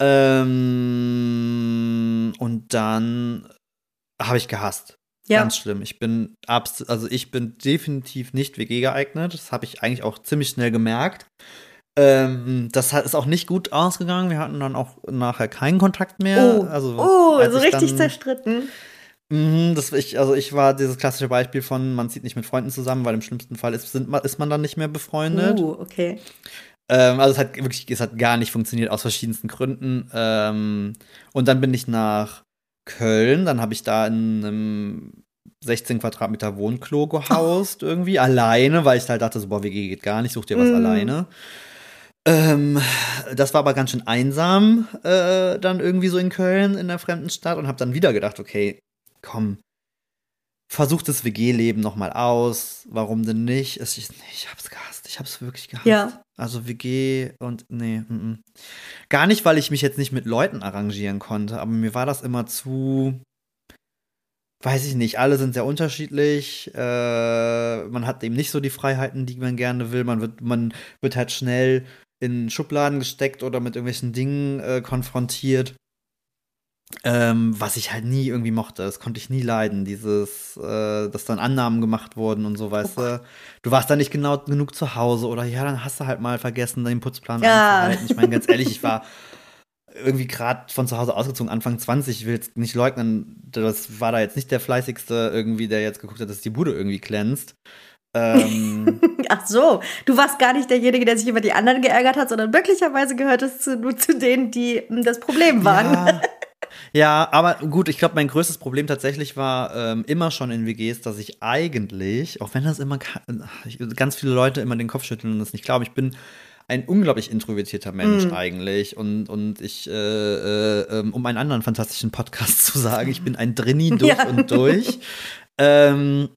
Ähm, und dann habe ich gehasst. Ja. Ganz schlimm. Ich bin also ich bin definitiv nicht WG geeignet. Das habe ich eigentlich auch ziemlich schnell gemerkt. Ähm, das ist auch nicht gut ausgegangen. Wir hatten dann auch nachher keinen Kontakt mehr. Oh, also, oh so richtig dann, zerstritten. Mh, das, ich, also ich war dieses klassische Beispiel von, man zieht nicht mit Freunden zusammen, weil im schlimmsten Fall ist, sind, ist man dann nicht mehr befreundet. Oh, okay. Ähm, also es hat wirklich, es hat gar nicht funktioniert aus verschiedensten Gründen. Ähm, und dann bin ich nach Köln, dann habe ich da in einem 16 Quadratmeter Wohnklo gehaust, oh. irgendwie, alleine, weil ich halt dachte, so, boah, WG geht gar nicht, such dir was mm. alleine. Ähm, das war aber ganz schön einsam, äh, dann irgendwie so in Köln, in der fremden Stadt und habe dann wieder gedacht, okay, komm, versuch das WG-Leben nochmal aus, warum denn nicht? Ich, ich hab's gehasst, ich hab's wirklich gehasst. Ja. Also WG und nee, m -m. gar nicht, weil ich mich jetzt nicht mit Leuten arrangieren konnte, aber mir war das immer zu, weiß ich nicht, alle sind sehr unterschiedlich. Äh, man hat eben nicht so die Freiheiten, die man gerne will. Man wird, man wird halt schnell in Schubladen gesteckt oder mit irgendwelchen Dingen äh, konfrontiert. Ähm, was ich halt nie irgendwie mochte. Das konnte ich nie leiden. Dieses, äh, dass dann Annahmen gemacht wurden und so, weißt oh du. Du warst da nicht genau genug zu Hause oder ja, dann hast du halt mal vergessen, den Putzplan ja. einzuhalten. Ich meine, ganz ehrlich, ich war irgendwie gerade von zu Hause ausgezogen, Anfang 20, ich will jetzt nicht leugnen, das war da jetzt nicht der fleißigste irgendwie, der jetzt geguckt hat, dass die Bude irgendwie glänzt. Ähm, Ach so, du warst gar nicht derjenige, der sich über die anderen geärgert hat, sondern möglicherweise gehört es zu, nur zu denen, die hm, das Problem waren. Ja, ja aber gut, ich glaube, mein größtes Problem tatsächlich war ähm, immer schon in WGs, dass ich eigentlich, auch wenn das immer ganz viele Leute immer den Kopf schütteln und das nicht glauben, ich bin ein unglaublich introvertierter Mensch mm. eigentlich. Und, und ich, äh, äh, ähm, um einen anderen fantastischen Podcast zu sagen, ich bin ein Drini durch ja. und durch. Ähm,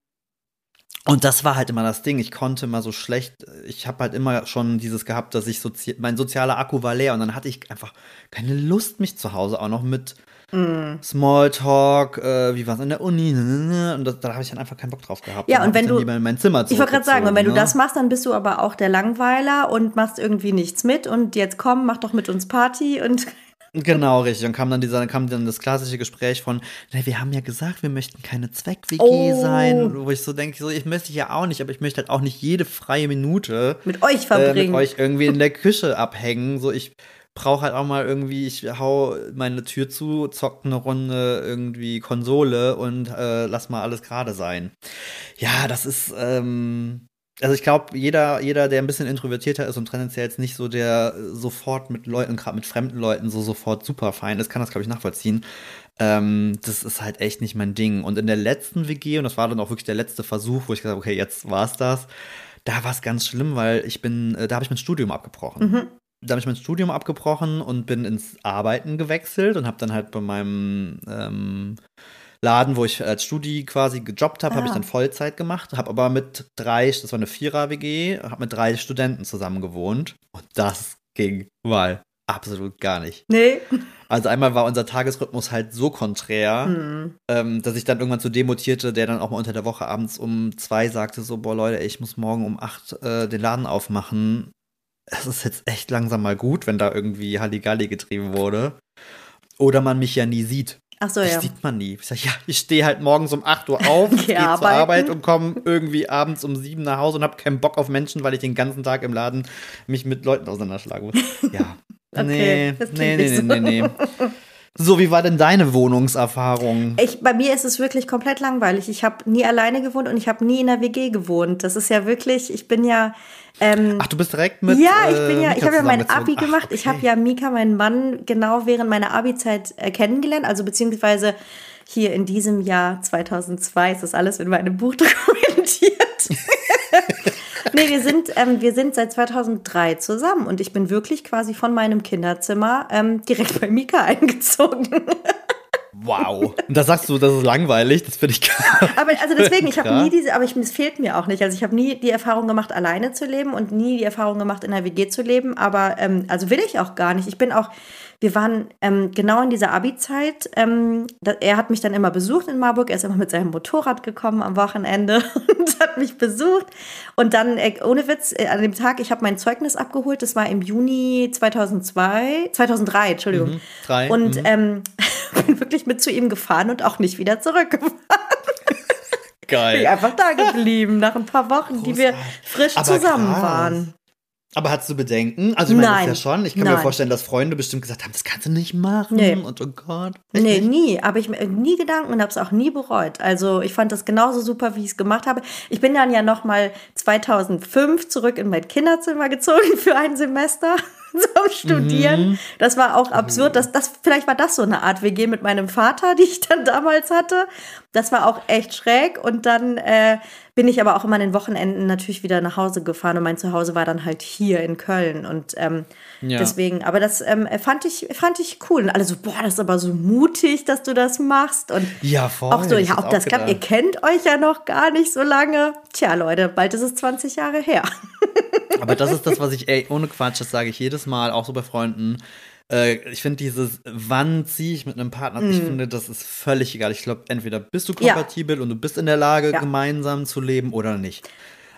und das war halt immer das Ding. Ich konnte immer so schlecht, ich habe halt immer schon dieses gehabt, dass ich sozi mein sozialer Akku war leer und dann hatte ich einfach keine Lust, mich zu Hause auch noch mit mm. Smalltalk, äh, wie war es in der Uni, und das, da habe ich dann einfach keinen Bock drauf gehabt. Ja, und wenn du in mein Zimmer Ich wollte gerade sagen, und wenn ne? du das machst, dann bist du aber auch der Langweiler und machst irgendwie nichts mit und jetzt komm, mach doch mit uns Party und Genau, richtig. Und kam dann dieser, dann kam dann das klassische Gespräch von, na, wir haben ja gesagt, wir möchten keine Zweck-WG oh. sein. Wo ich so denke, so, ich möchte ja auch nicht, aber ich möchte halt auch nicht jede freie Minute mit euch verbringen. Äh, mit euch irgendwie in der Küche abhängen. So, ich brauche halt auch mal irgendwie, ich hau meine Tür zu, zock eine Runde irgendwie Konsole und äh, lass mal alles gerade sein. Ja, das ist, ähm, also ich glaube, jeder, jeder, der ein bisschen introvertierter ist und tendenziell jetzt nicht so der sofort mit Leuten, gerade mit fremden Leuten so sofort super fein ist, kann das, glaube ich, nachvollziehen. Ähm, das ist halt echt nicht mein Ding. Und in der letzten WG, und das war dann auch wirklich der letzte Versuch, wo ich gesagt habe, okay, jetzt war's das, da war es ganz schlimm, weil ich bin, äh, da habe ich mein Studium abgebrochen. Mhm. Da habe ich mein Studium abgebrochen und bin ins Arbeiten gewechselt und habe dann halt bei meinem ähm, Laden, wo ich als Studi quasi gejobbt habe, Ah. habe ich dann Vollzeit gemacht, habe aber mit drei, das war eine Vierer-WG, habe mit drei Studenten zusammen gewohnt und das ging mal absolut gar nicht. Nee. Also einmal war unser Tagesrhythmus halt so konträr, Hm. ähm, dass ich dann irgendwann zu demotierte, der dann auch mal unter der Woche abends um zwei sagte so, boah Leute, ich muss morgen um acht äh, den Laden aufmachen. Es ist jetzt echt langsam mal gut, wenn da irgendwie Halligalli getrieben wurde. Oder man mich ja nie sieht. Ach so, Mich ja. sieht man nie. Ich sag, ja, ich stehe halt morgens um 8 Uhr auf, Geh gehe zur. Arbeit und komme irgendwie abends um 7 nach Hause und habe keinen Bock auf Menschen, weil ich den ganzen Tag im Laden mich mit Leuten auseinanderschlagen muss. Ja. Okay, nee, das nee, nee, nee, nee, nee. So, wie war denn deine Wohnungserfahrung? Ich, bei mir ist es wirklich komplett langweilig. Ich habe nie alleine gewohnt und ich habe nie in der WG gewohnt. Das ist ja wirklich, ich bin ja. Ähm, Ach, du bist direkt mit. ja, ich äh, bin ja, ich Mika habe ja mein. Abi Ach, gemacht. Ich habe okay. ja Mika, meinen Mann, genau während meiner Abi-Zeit äh, kennengelernt. Also beziehungsweise hier in diesem Jahr 2002 ist das alles in meinem Buch dokumentiert. nee, wir sind, ähm, wir sind seit 2003 zusammen und ich bin wirklich quasi von meinem Kinderzimmer ähm, direkt bei Mika eingezogen. Wow. Und da sagst du, das ist langweilig, das finde ich gar Aber also deswegen, ich habe Krass. nie diese, aber ich, es fehlt mir auch nicht. Also ich habe nie die Erfahrung gemacht, alleine zu leben und nie die Erfahrung gemacht, in einer WG zu leben. Aber ähm, also will ich auch gar nicht. Ich bin auch, wir waren ähm, genau in dieser Abi-Zeit. Ähm, er hat mich dann immer besucht in Marburg. Er ist immer mit seinem Motorrad gekommen am Wochenende und hat mich besucht. Und dann, äh, ohne Witz, äh, an dem Tag, ich habe mein Zeugnis abgeholt. Das war im Juni 2002, 2003, Entschuldigung. Mhm, drei, Und mhm. ähm, bin wirklich mit zu ihm gefahren und auch nicht wieder zurückgefahren. bin geil. einfach da geblieben, nach ein paar Wochen, die wir Großartig. frisch Aber zusammen krass. waren. Aber hast du Bedenken? Also ich meine, das ja schon. Ich kann mir Nein. vorstellen, dass Freunde bestimmt gesagt haben, das kannst du nicht machen. Nee. Und oh Gott. Nee, nicht? nie. Aber ich mir nie Gedanken und habe es auch nie bereut. Also ich fand das genauso super, wie ich es gemacht habe. Ich bin dann ja noch mal 2005 zurück in mein Kinderzimmer gezogen für ein Semester zum Studieren. Mhm. Das war auch absurd. Das, das, vielleicht war das so eine Art WG mit meinem Vater, die ich dann damals hatte. Das war auch echt schräg. Und dann äh, bin ich aber auch immer an den Wochenenden natürlich wieder nach Hause gefahren. Und mein Zuhause war dann halt hier in Köln. Und ähm, Ja. deswegen, aber das ähm, fand, ich, fand ich cool. Und alle so, boah, das ist aber so mutig, dass du das machst. Und Ja, voll. auch so, ja, ob das klappt, ihr kennt euch ja noch gar nicht so lange. Tja, Leute, bald ist es 20 Jahre her. Aber das ist das, was ich, ey, ohne Quatsch, das sage ich jedes Mal, auch so bei Freunden. Äh, ich finde dieses, wann ziehe ich mit einem Partner, ich finde, das ist völlig egal. Ich glaube, entweder bist du Mhm. Ja. kompatibel und du bist in der Lage, Ja. gemeinsam zu leben oder nicht.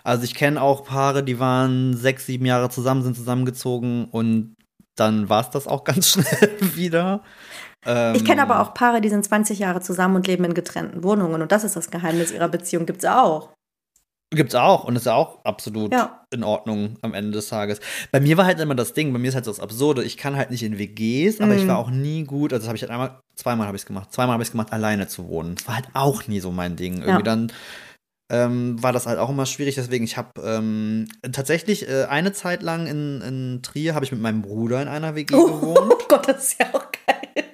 Also ich kenne auch Paare, die waren sechs, sieben Jahre zusammen, sind zusammengezogen und dann war es das auch ganz schnell wieder. Ähm, Ich kenne aber auch Paare, die sind 20 Jahre zusammen und leben in getrennten Wohnungen. Und das ist das Geheimnis ihrer Beziehung. Gibt es auch. Gibt's auch und ist ja auch absolut Ja. in Ordnung am Ende des Tages. Bei mir war halt immer das Ding, bei mir ist halt so das Absurde, ich kann halt nicht in WGs, aber ich Mhm. war auch nie gut, also das habe ich halt einmal, zweimal habe ich es gemacht, zweimal habe ich es gemacht, alleine zu wohnen. Das war halt auch nie so mein Ding. Irgendwie Ja. dann ähm, war das halt auch immer schwierig, deswegen ich habe ähm, tatsächlich äh, eine Zeit lang in, in Trier habe ich mit meinem Bruder in einer WG gewohnt, Oh Gott, das ist ja auch geil.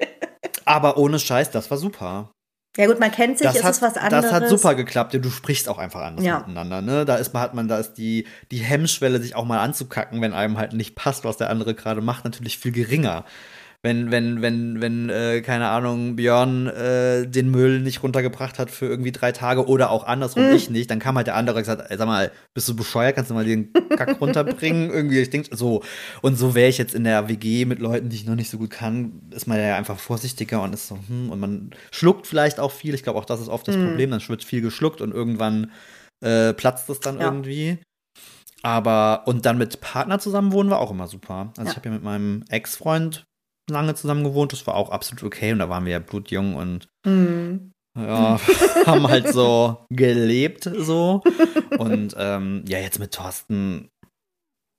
aber ohne Scheiß, das war super. Ja gut, man kennt sich, Das ist hat, was anderes. das hat super geklappt. Ja, du sprichst auch einfach anders Ja. miteinander. Ne? Da ist man, hat man, da ist die, die Hemmschwelle, sich auch mal anzukacken, wenn einem halt nicht passt, was der andere gerade macht, natürlich viel geringer. Wenn, wenn, wenn, wenn, äh, keine Ahnung, Björn äh, den Müll nicht runtergebracht hat für irgendwie drei Tage oder auch andersrum Mhm. ich nicht, dann kam halt der andere und gesagt, ey, sag mal, bist du bescheuert, kannst du mal den Kack runterbringen? irgendwie, ich denke, so. Und so wäre ich jetzt in der WG mit Leuten, die ich noch nicht so gut kann, ist man ja einfach vorsichtiger und ist so, hm, und man schluckt vielleicht auch viel. Ich glaube, auch das ist oft das Mhm. Problem, dann wird viel geschluckt und irgendwann äh, platzt es dann Ja. irgendwie. Aber, und dann mit Partner zusammen wohnen war auch immer super. Also Ja. ich habe ja mit meinem Ex-Freund lange zusammen gewohnt, das war auch absolut okay und da waren wir ja blutjung und Hm. ja, haben halt so gelebt so. Und ähm, ja, jetzt mit Thorsten,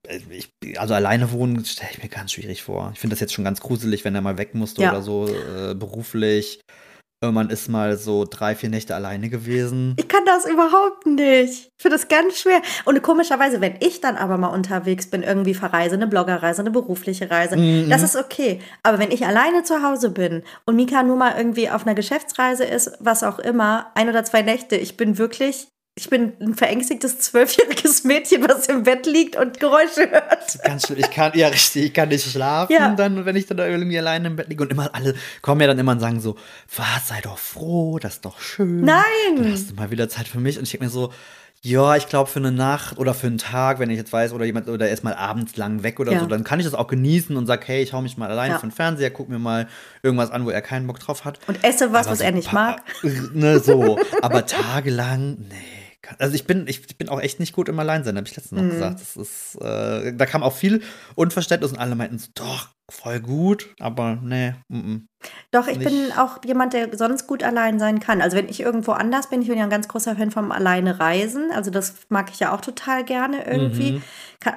äh, ich, also alleine wohnen stelle ich mir ganz schwierig vor. Ich finde das jetzt schon ganz gruselig, wenn er mal weg musste Ja. oder so äh, beruflich. Man ist mal so drei, vier Nächte alleine gewesen. Ich kann das überhaupt nicht. Ich finde das ganz schwer. Und komischerweise, wenn ich dann aber mal unterwegs bin, irgendwie verreise, eine Bloggerreise, eine berufliche Reise, Mhm. das ist okay. Aber wenn ich alleine zu Hause bin und Mika nur mal irgendwie auf einer Geschäftsreise ist, was auch immer, ein oder zwei Nächte, ich bin wirklich ich bin ein verängstigtes zwölfjähriges Mädchen, was im Bett liegt und Geräusche hört. Ganz schlimm. Ich kann, ja, richtig, ich kann nicht schlafen, ja. dann, wenn ich dann irgendwie alleine im Bett liege. Und immer alle kommen ja dann immer und sagen so, was, sei doch froh, das ist doch schön. Nein! Dann hast du mal wieder Zeit für mich. Und ich denke mir so, ja, ich glaube für eine Nacht oder für einen Tag, wenn ich jetzt weiß, oder jemand oder erst mal abends lang weg oder ja. so, dann kann ich das auch genießen und sag, hey, ich hau mich mal allein ja. für den Fernseher, guck mir mal irgendwas an, wo er keinen Bock drauf hat. Und esse was, Aber was so er nicht mag. Ne, so. Aber tagelang, nee also ich bin, ich, bin auch echt nicht gut im Alleinsein, habe ich letztens noch mhm. gesagt. Das ist, äh, da kam auch viel Unverständnis und alle meinten so, doch, voll gut, aber nee. M -m. Doch, ich nicht. bin auch jemand, der sonst gut allein sein kann. Also wenn ich irgendwo anders bin, ich bin ja ein ganz großer Fan vom Alleine reisen. Also das mag ich ja auch total gerne irgendwie. Mhm.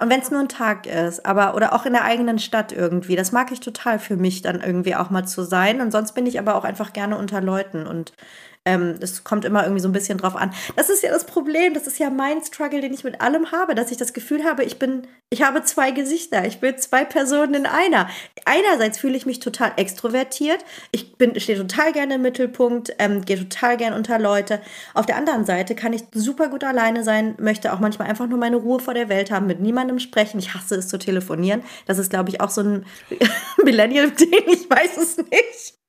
Und wenn es nur ein Tag ist, aber oder auch in der eigenen Stadt irgendwie, das mag ich total für mich dann irgendwie auch mal zu sein. Und sonst bin ich aber auch einfach gerne unter Leuten und ähm, das kommt immer irgendwie so ein bisschen drauf an. Das ist ja das Problem, das ist ja mein Struggle, den ich mit allem habe, dass ich das Gefühl habe, ich bin, ich habe zwei Gesichter, ich bin zwei Personen in einer. Einerseits fühle ich mich total extrovertiert, ich bin, stehe total gerne im Mittelpunkt, ähm, gehe total gerne unter Leute. Auf der anderen Seite kann ich super gut alleine sein, möchte auch manchmal einfach nur meine Ruhe vor der Welt haben, mit niemandem sprechen. Ich hasse es zu telefonieren. Das ist, glaube ich, auch so ein Millennial-Ding, ich weiß es nicht.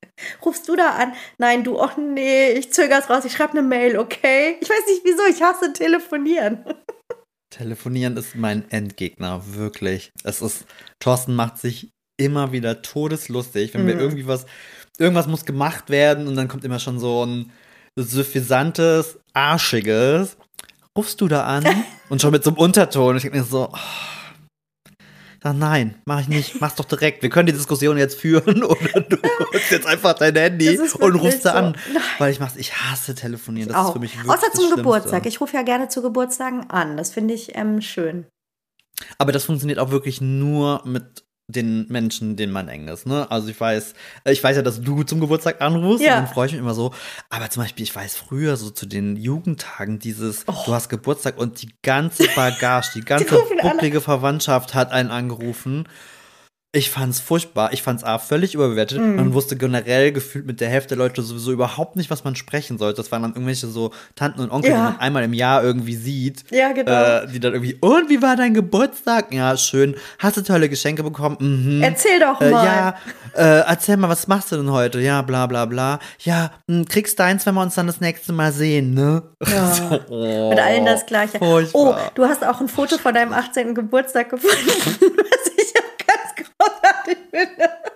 Rufst du da an? Nein, du, ach nee, ich zöger's raus, ich schreibe eine Mail, okay? Ich weiß nicht wieso, ich hasse telefonieren. Telefonieren ist mein Endgegner, wirklich. Es ist, Thorsten macht sich immer wieder todeslustig, wenn mhm. wir irgendwie was, irgendwas muss gemacht werden und dann kommt immer schon so ein suffisantes, arschiges. Rufst du da an? und schon mit so einem Unterton. Ich denke mir so, oh, Sag, nein, mach ich nicht, mach's doch direkt. Wir können die Diskussion jetzt führen oder du holst jetzt einfach dein Handy und rufst da so. an. Nein. Weil ich mach's, ich hasse telefonieren. Das auch. ist für mich wirklich Außer zum Geburtstag. Ich rufe ja gerne zu Geburtstagen an. Das finde ich ähm, schön. Aber das funktioniert auch wirklich nur mit den Menschen, denen man eng ist. Ne? Also ich weiß, äh, ich weiß ja, dass du zum Geburtstag anrufst ja. und dann freue ich mich immer so. Aber zum Beispiel, ich weiß früher so zu den Jugendtagen dieses, oh. du hast Geburtstag und die ganze Bagage, die ganze bucklige Verwandtschaft hat einen angerufen. Ich fand's furchtbar. Ich fand's A, völlig überbewertet. Mm. Man wusste generell gefühlt mit der Hälfte der Leute sowieso überhaupt nicht, was man sprechen sollte. Das waren dann irgendwelche so Tanten und Onkel, ja. die man einmal im Jahr irgendwie sieht. Ja, genau. Äh, die dann irgendwie, und wie war dein Geburtstag? Ja, schön. Hast du tolle Geschenke bekommen? Mhm. Erzähl doch mal. Äh, ja, äh, erzähl mal, was machst du denn heute? Ja, bla, bla, bla. Ja, mh, hm, kriegst deins, wenn wir uns dann das nächste Mal sehen, ne? Ja. so, oh, mit allen das Gleiche. Furchtbar. Oh, du hast auch ein Foto von deinem 18. Geburtstag gefunden,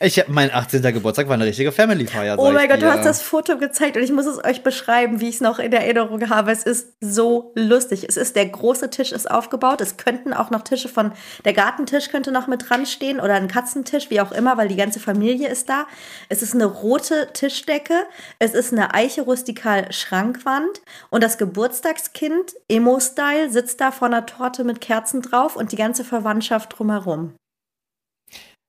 ich Ich mein 18. Geburtstag war eine richtige Family-Feier. Oh mein Gott, du hast das Foto gezeigt und ich muss es euch beschreiben, wie ich es noch in Erinnerung habe. Es ist so lustig. Es ist der große Tisch ist aufgebaut. Es könnten auch noch Tische von der Gartentisch könnte noch mit dran stehen oder ein Katzentisch, wie auch immer, weil die ganze Familie ist da. Es ist eine rote Tischdecke. Es ist eine Eiche rustikal Schrankwand und das Geburtstagskind Emo-Style sitzt da vor einer Torte mit Kerzen drauf und die ganze Verwandtschaft drumherum.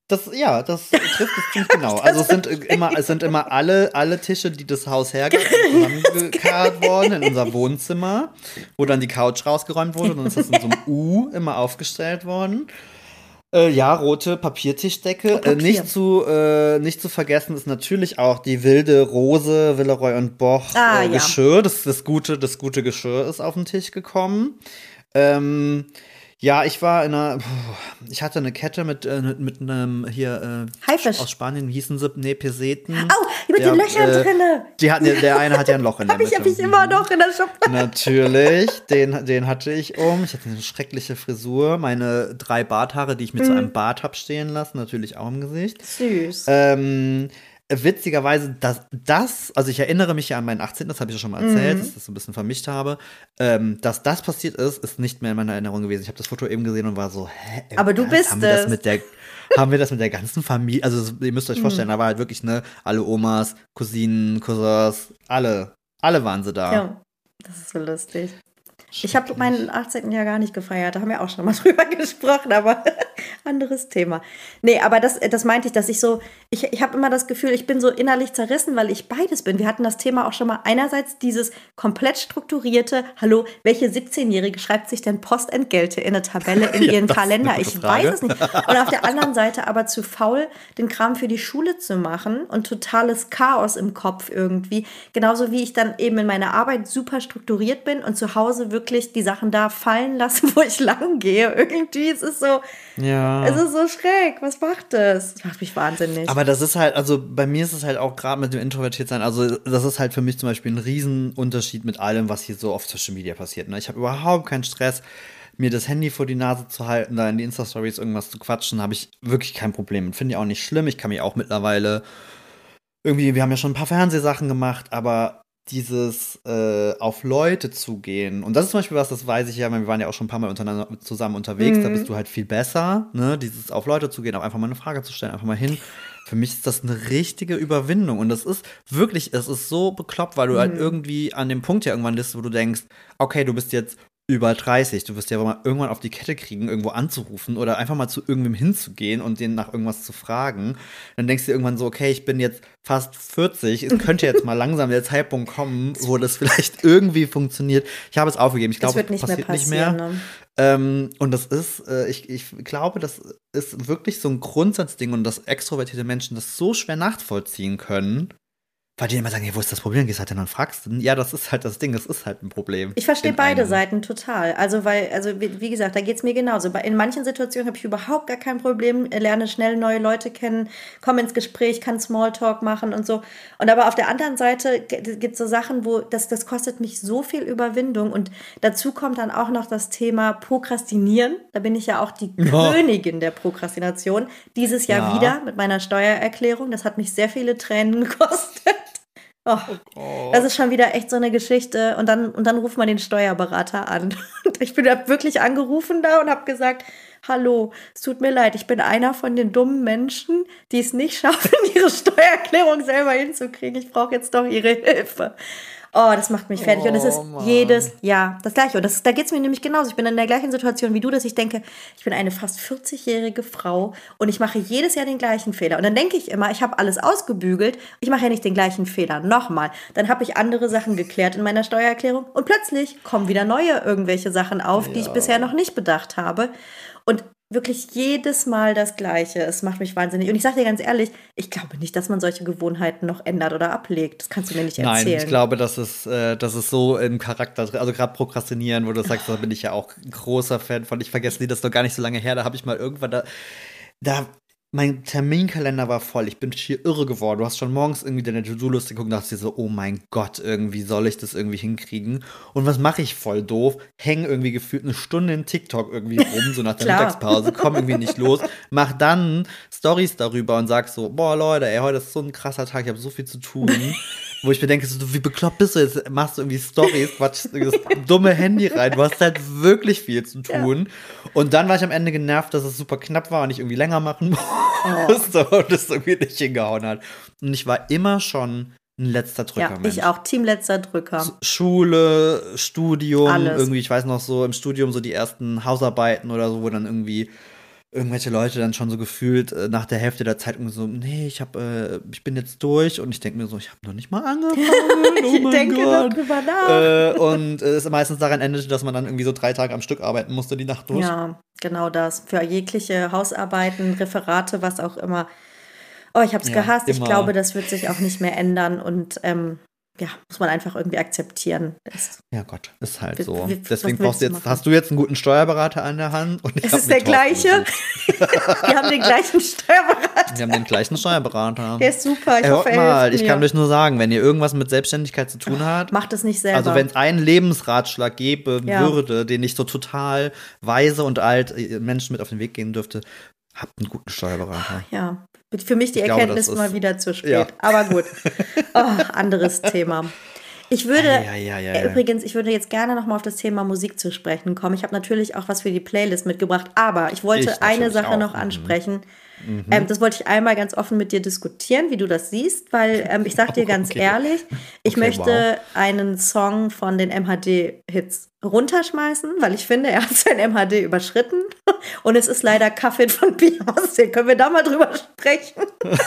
Das, ja, das trifft es ziemlich genau. Also es sind immer, es sind immer alle, alle Tische, die das Haus hergibt, zusammengekarrt worden in unser Wohnzimmer, wo dann die Couch rausgeräumt wurde und ist das in so einem U immer aufgestellt worden. Äh, ja, rote Papiertischdecke. Oh, Papier. äh, nicht, zu, äh, nicht zu vergessen ist natürlich auch die wilde Rose, Villeroy und Boch ah, äh, Geschirr. Ja. Das, das, gute, das gute Geschirr ist auf den Tisch gekommen. Ähm, ja, ich war in einer, ich hatte eine Kette mit, äh, mit einem hier äh, Haifisch. aus Spanien, wie hießen sie? Nee, Peseten. Au, mit der, den Löchern äh, drinne. Die hatten, der eine hat ja ein Loch in der hab Mitte. Hab ich, hab ich immer noch in der Schublade. Natürlich, den, den hatte ich um. Ich hatte eine schreckliche Frisur. Meine drei Barthaare, die ich mir mhm. zu einem Bart hab stehen lassen, natürlich auch im Gesicht. Süß. Ähm, witzigerweise, dass das, also ich erinnere mich ja an meinen 18., das habe ich ja schon mal erzählt, mhm. dass ich das so ein bisschen vermischt habe, ähm, dass das passiert ist, ist nicht mehr in meiner Erinnerung gewesen. Ich habe das Foto eben gesehen und war so, hä? Aber du bist haben wir das mit der haben wir das mit der ganzen Familie, also ihr müsst euch mhm. vorstellen, mhm. da war halt wirklich, ne, alle Omas, Cousinen, Cousins, alle, alle waren sie da. Ja, das ist so lustig. Ich habe meinen 18. Jahr gar nicht gefeiert, da haben wir auch schon mal drüber gesprochen, aber Anderes Thema. Nee, aber das, das meinte ich, dass ich so, ich, ich habe immer das Gefühl, ich bin so innerlich zerrissen, weil ich beides bin. Wir hatten das Thema auch schon mal. Einerseits dieses komplett strukturierte, hallo, welche 17-Jährige schreibt sich denn Postentgelte in eine Tabelle in ja, ihren Kalender? Ich weiß es nicht. Und auf der anderen Seite aber zu faul, den Kram für die Schule zu machen und totales Chaos im Kopf irgendwie. Genauso wie ich dann eben in meiner Arbeit super strukturiert bin und zu Hause wirklich die Sachen da fallen lasse, wo ich lang gehe. Irgendwie ist es so, ja. Es ist so schräg. Was macht das? Das macht mich wahnsinnig. Aber das ist halt, also bei mir ist es halt auch gerade mit dem Introvertiertsein, also das ist halt für mich zum Beispiel ein Riesenunterschied mit allem, was hier so auf Social Media passiert. Ne? Ich habe überhaupt keinen Stress, mir das Handy vor die Nase zu halten, da in die Insta-Stories irgendwas zu quatschen, habe ich wirklich kein Problem. Finde ich auch nicht schlimm. Ich kann mich auch mittlerweile irgendwie, wir haben ja schon ein paar Fernsehsachen gemacht, aber dieses äh, auf Leute zugehen. Und das ist zum Beispiel was, das weiß ich ja, wir waren ja auch schon ein paar Mal untereinander zusammen unterwegs, mhm. da bist du halt viel besser, ne? Dieses auf Leute zugehen, auch einfach mal eine Frage zu stellen, einfach mal hin. Für mich ist das eine richtige Überwindung. Und das ist wirklich, es ist so bekloppt, weil du halt mhm. halt irgendwie an dem Punkt ja irgendwann bist, wo du denkst, okay, du bist jetzt über 30. Du wirst ja mal irgendwann auf die Kette kriegen, irgendwo anzurufen oder einfach mal zu irgendwem hinzugehen und den nach irgendwas zu fragen. Dann denkst du irgendwann so, okay, ich bin jetzt fast 40. Es könnte jetzt mal langsam der Zeitpunkt kommen, wo das vielleicht irgendwie funktioniert. Ich habe es aufgegeben. Ich glaube, es passiert nicht mehr. Ne? Ähm, und das ist, äh, ich, ich glaube, das ist wirklich so ein Grundsatzding und dass extrovertierte Menschen das so schwer nachvollziehen können weil die immer sagen, hey, wo ist das Problem? Gehst halt hin und fragst. Ja, das ist halt das Ding, das ist halt ein Problem. Ich verstehe beide einem. Seiten total. Also, weil, also wie, wie gesagt, da geht es mir genauso. In manchen Situationen habe ich überhaupt gar kein Problem, lerne schnell neue Leute kennen, komme ins Gespräch, kann Smalltalk machen und so. Und aber auf der anderen Seite gibt es so Sachen, wo das, das kostet mich so viel Überwindung. Und dazu kommt dann auch noch das Thema Prokrastinieren. Da bin ich ja auch die ja. Königin der Prokrastination. Dieses Jahr ja. wieder mit meiner Steuererklärung. Das hat mich sehr viele Tränen gekostet. Oh, oh das ist schon wieder echt so eine Geschichte. Und dann, und dann ruft man den Steuerberater an. ich bin wirklich angerufen da und habe gesagt, hallo, es tut mir leid, ich bin einer von den dummen Menschen, die es nicht schaffen, ihre Steuererklärung selber hinzukriegen. Ich brauche jetzt doch ihre Hilfe. Oh, das macht mich fertig. Oh, und es ist Mann. jedes Jahr das Gleiche. Und das, da geht es mir nämlich genauso. Ich bin in der gleichen Situation wie du, dass ich denke, ich bin eine fast 40-jährige Frau und ich mache jedes Jahr den gleichen Fehler. Und dann denke ich immer, ich habe alles ausgebügelt. Ich mache ja nicht den gleichen Fehler. Nochmal. Dann habe ich andere Sachen geklärt in meiner Steuererklärung und plötzlich kommen wieder neue irgendwelche Sachen auf, ja. die ich bisher noch nicht bedacht habe. Und wirklich jedes Mal das Gleiche. Es macht mich wahnsinnig. Und ich sage dir ganz ehrlich, ich glaube nicht, dass man solche Gewohnheiten noch ändert oder ablegt. Das kannst du mir nicht erzählen. Nein, ich glaube, das ist, äh, das ist so im Charakter, also gerade Prokrastinieren, wo du sagst, da bin ich ja auch ein großer Fan von. Ich vergesse nie, das ist doch gar nicht so lange her. Da habe ich mal irgendwann da, da mein Terminkalender war voll. Ich bin schier irre geworden. Du hast schon morgens irgendwie deine To-Do-Liste geguckt und dachtest dir so, oh mein Gott, irgendwie soll ich das irgendwie hinkriegen? Und was mache ich voll doof? Häng irgendwie gefühlt eine Stunde in TikTok irgendwie rum, so nach der Mittagspause, komm irgendwie nicht los. Mach dann Stories darüber und sag so, boah Leute, ey, heute ist so ein krasser Tag, ich habe so viel zu tun. wo ich mir denke, so, wie bekloppt bist du jetzt? Machst du irgendwie Stories, quatschst das dumme Handy rein. Du hast halt wirklich viel zu tun. Ja. Und dann war ich am Ende genervt, dass es super knapp war und ich irgendwie länger machen musste oh. und es irgendwie nicht hingehauen hat. Und ich war immer schon ein letzter Drücker. Ja, ich auch. Team letzter Drücker. Schule, Studium, Alles. irgendwie, ich weiß noch so, im Studium so die ersten Hausarbeiten oder so, wo dann irgendwie irgendwelche Leute dann schon so gefühlt äh, nach der Hälfte der Zeit irgendwie so, nee, ich hab, äh, ich bin jetzt durch und ich denke mir so, ich habe noch nicht mal angefangen. ich oh denke Gott. darüber nach. Äh, und es ist meistens daran endete, dass man dann irgendwie so drei Tage am Stück arbeiten musste, die Nacht durch. Ja, genau das. Für jegliche Hausarbeiten, Referate, was auch immer. Oh, ich habe es ja, gehasst. Immer. Ich glaube, das wird sich auch nicht mehr ändern und ähm, ja, muss man einfach irgendwie akzeptieren. Das ja Gott, ist halt so. Wie, Deswegen brauchst du jetzt, hast du jetzt einen guten Steuerberater an der Hand und ich Ist es der gleiche? Wir haben den gleichen Steuerberater. Wir haben den gleichen Steuerberater. Der ist super. Ich Ey, hoffe, mal, ich kann euch nur sagen, wenn ihr irgendwas mit Selbstständigkeit zu tun habt, macht es nicht selber. Also wenn es einen Lebensratschlag geben ja. würde, den ich so total weise und alt äh, Menschen mit auf den Weg gehen dürfte, habt einen guten Steuerberater. Ja, für mich die ich Erkenntnis glaube, mal wieder zu spät. Ja. Aber gut. Oh, anderes Thema. Ich würde, ei, ei, äh, ei. übrigens, ich würde jetzt gerne nochmal auf das Thema Musik zu sprechen kommen. Ich habe natürlich auch was für die Playlist mitgebracht, aber ich wollte Ich eine Sache auch. noch Mhm. Ansprechen. Ähm, das wollte ich einmal ganz offen mit dir diskutieren, wie du das siehst, weil ähm, ich sag dir ganz Okay. ehrlich, ich Okay, möchte einen Song von den MHD-Hits runterschmeißen, weil ich finde, er hat sein MHD überschritten und es ist leider Kaffee von Beyoncé. Können wir da mal drüber sprechen?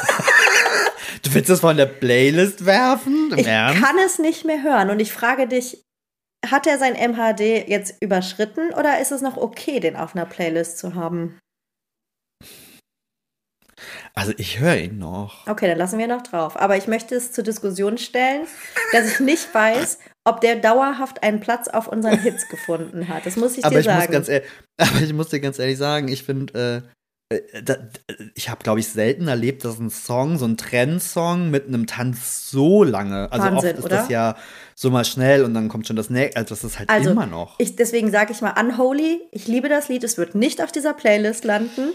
Du willst das von der Playlist werfen? Im Ich Ernst? kann es nicht mehr hören und ich frage dich, hat er sein MHD jetzt überschritten oder ist es noch okay, den auf einer Playlist zu haben? Also ich höre ihn noch. Okay, dann lassen wir noch drauf. Aber ich möchte es zur Diskussion stellen, dass ich nicht weiß, ob der dauerhaft einen Platz auf unseren Hits gefunden hat. Das muss ich aber dir ich muss sagen. ganz ehrlich, aber ich muss dir ganz ehrlich sagen, ich finde, äh, äh, da, ich habe, glaube ich, selten erlebt, dass ein Song, so ein Trendsong mit einem Tanz so lange, also Wahnsinn, oft ist oder? das ja so mal schnell und dann kommt schon das nächste, also das ist halt Also, immer noch. Ich, deswegen sage ich mal Unholy. Ich liebe das Lied. Es wird nicht auf dieser Playlist landen.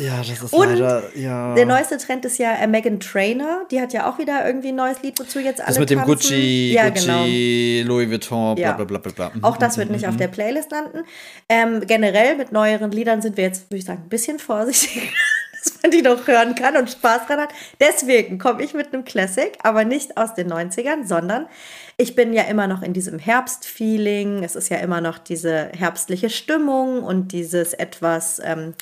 ja, das ist und leider, ja. Der neueste Trend ist ja äh, Megan Trainer. Die hat ja auch wieder irgendwie ein neues Lied, wozu jetzt alle das mit dem tanzen. Gucci, ja, Gucci, genau. Louis Vuitton, bla Ja. bla bla bla bla. Mhm, Auch das wird mhm, nicht mhm. auf der Playlist landen. Ähm, generell mit neueren Liedern sind wir jetzt, würde ich sagen, ein bisschen vorsichtig, dass man die noch hören kann und Spaß dran hat. Deswegen komme ich mit einem Classic, aber nicht aus den 90ern, sondern ich bin ja immer noch in diesem Herbstfeeling. Es ist ja immer noch diese herbstliche Stimmung und dieses etwas. Ähm,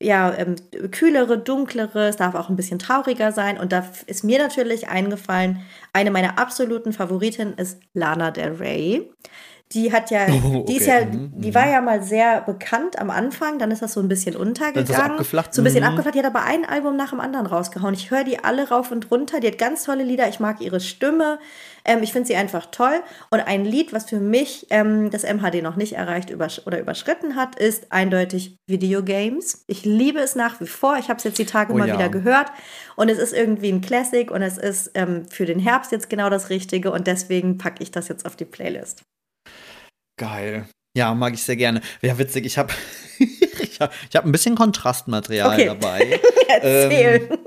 ja, ähm, kühlere, dunklere, es darf auch ein bisschen trauriger sein. Und da ist mir natürlich eingefallen, eine meiner absoluten Favoritinnen ist Lana Del Rey. Die hat ja, Oh, die ist okay. ja, Mhm, die war ja mal sehr bekannt am Anfang, dann ist das so ein bisschen untergegangen. So ein bisschen Mhm. abgeflacht. Die hat aber ein Album nach dem anderen rausgehauen. Ich höre die alle rauf und runter. Die hat ganz tolle Lieder. Ich mag ihre Stimme. Ähm, ich finde sie einfach toll. Und ein Lied, was für mich ähm, das MHD noch nicht erreicht übersch oder überschritten hat, ist eindeutig Videogames. Ich liebe es nach wie vor. Ich habe es jetzt die Tage Oh mal ja. wieder gehört. Und es ist irgendwie ein Classic und es ist ähm, für den Herbst jetzt genau das Richtige. Und deswegen packe ich das jetzt auf die Playlist. Geil. Ja, mag ich sehr gerne. Ja, witzig, ich habe ich hab, ich hab ein bisschen Kontrastmaterial Okay. dabei. Erzähl. Und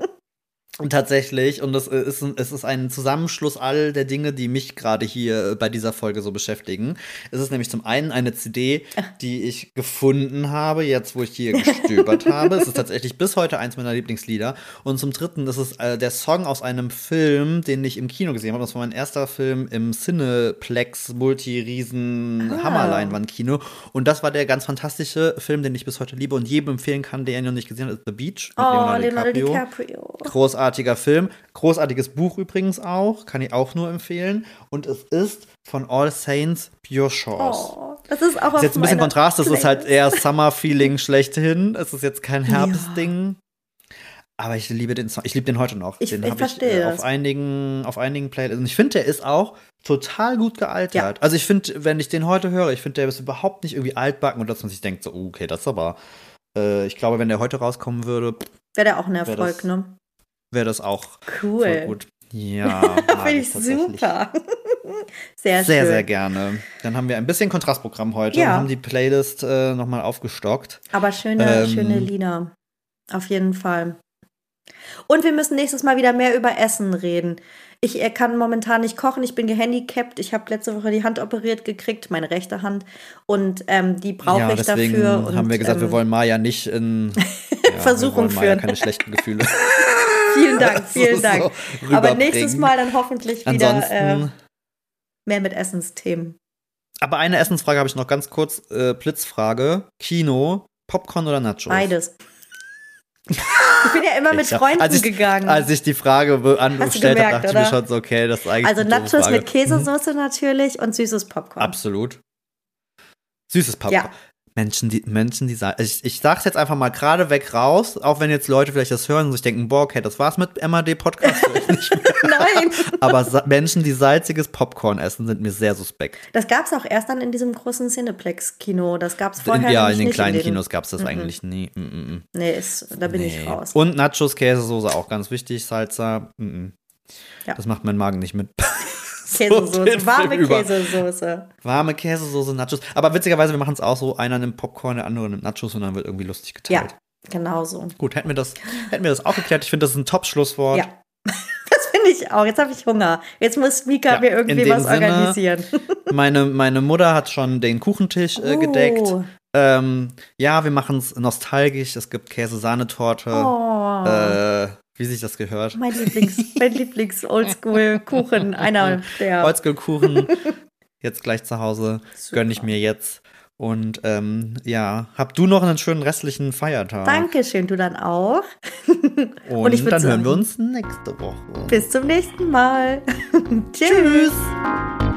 tatsächlich, und das ist, ein- es ist ein Zusammenschluss all der Dinge, die mich gerade hier bei dieser Folge so beschäftigen. Es ist nämlich zum einen eine CD, die ich gefunden habe, jetzt wo ich hier gestöbert habe. Es ist tatsächlich bis heute eins meiner Lieblingslieder. Und zum dritten ist es äh, der Song aus einem Film, den ich im Kino gesehen habe. Das war mein erster Film im Cineplex Multi-Riesen Ah. Und das war der ganz fantastische Film, den ich bis heute liebe und jedem empfehlen kann, der ihn noch nicht gesehen hat, ist The Beach mit Oh, Leonardo DiCaprio. Großartiger Film. Großartiges Buch übrigens auch. Kann ich auch nur empfehlen. Und es ist von All Saints Pure Shores. Oh, das ist auch ist jetzt ein bisschen Kontrast. Das ist halt eher Summer-Feeling schlechthin. Es ist jetzt kein Herbstding. Aber ich liebe den Song. Ich liebe den heute noch. Ich- den ich hab verstehe äh, das. auf einigen, auf einigen Playlists. Und ich finde, der ist auch total gut gealtert. Ja. Also ich finde, wenn ich den heute höre, ich finde, der ist überhaupt nicht irgendwie altbacken und dass man sich denkt, so, oh, okay, das ist aber. Äh, ich glaube, wenn der heute rauskommen würde, Wäre der auch ein Erfolg, das ne? Wäre das auch Cool. gut. Ja, Finde ich super. sehr, Sehr, schön. sehr gerne. Dann haben wir ein bisschen Kontrastprogramm heute Ja. und haben die Playlist äh, nochmal aufgestockt. Aber schöne, Ähm, schöne Lieder. Auf jeden Fall. Und wir müssen nächstes Mal wieder mehr über Essen reden. Ich äh, kann momentan nicht kochen, ich bin gehandicapt. Ich habe letzte Woche die Hand operiert gekriegt, meine rechte Hand. Und ähm, die brauche ja, ich dafür. Und, haben wir gesagt, ähm, wir wollen Maya nicht in ja, Versuchung wir wollen Maya führen. keine schlechten Gefühle. Vielen Dank, so vielen Dank. Aber rüberbringen. nächstes Mal dann hoffentlich wieder Ansonsten. äh, mehr mit Essensthemen. aber eine Essensfrage habe ich noch ganz kurz. Äh, Blitzfrage: Kino, Popcorn oder Nachos? Beides. Ich bin ja immer mit Freunden als ich, gegangen. Als ich die Frage gestellt habe, dachte ich mir schon so, okay, das ist eigentlich also Nachos mit Käsesoße natürlich und süßes Popcorn. Absolut. Süßes Popcorn. Ja. Menschen, die, Menschen, die sagen, ich, ich sag's jetzt einfach mal gerade weg raus, auch wenn jetzt Leute vielleicht das hören und sich denken, boah, okay, das war's mit MAD-Podcast. Nein. Aber Menschen, die salziges Popcorn essen, sind mir sehr suspekt. Das gab es auch erst dann in diesem großen Cineplex-Kino. Das gab es vorher ja, nämlich in den kleinen in Kinos gab's das Mhm. eigentlich nie. -mm. Nee, ist, da bin ich Nee. raus. Und Nachos, Käsesoße auch ganz wichtig, Salsa. -mm. Ja. Das macht mein Magen nicht mit. Käsesoße, warme. Käsesoße. Warme Käsesoße, Nachos. Aber witzigerweise, wir machen es auch so: einer nimmt Popcorn, der andere nimmt Nachos und dann wird irgendwie lustig Ja, geteilt. genau so. Gut, hätten wir das, hätten wir das auch geklärt. Ich finde, das ist ein Top-Schlusswort. Ja. Das finde Ich auch. Jetzt habe ich Hunger. Jetzt muss Mika Ja, mir irgendwie was Sinne- organisieren. Meine, meine Mutter hat schon den Kuchentisch äh, gedeckt. Oh. Ähm, ja, wir machen es nostalgisch. Es gibt Käse-Sahnetorte. Oh. Äh, wie sich das gehört. Mein Lieblings, mein Lieblings Oldschool-Kuchen. Einer der. Holzkohlkuchen. jetzt gleich zu Hause. Gönn ich mir jetzt. Und ähm, ja, hab du noch einen schönen restlichen Feiertag. Dankeschön, du dann auch. Und, ich würd dann hören wir sagen- uns nächste Woche. Bis zum nächsten Mal. Tschüss. Tschüss.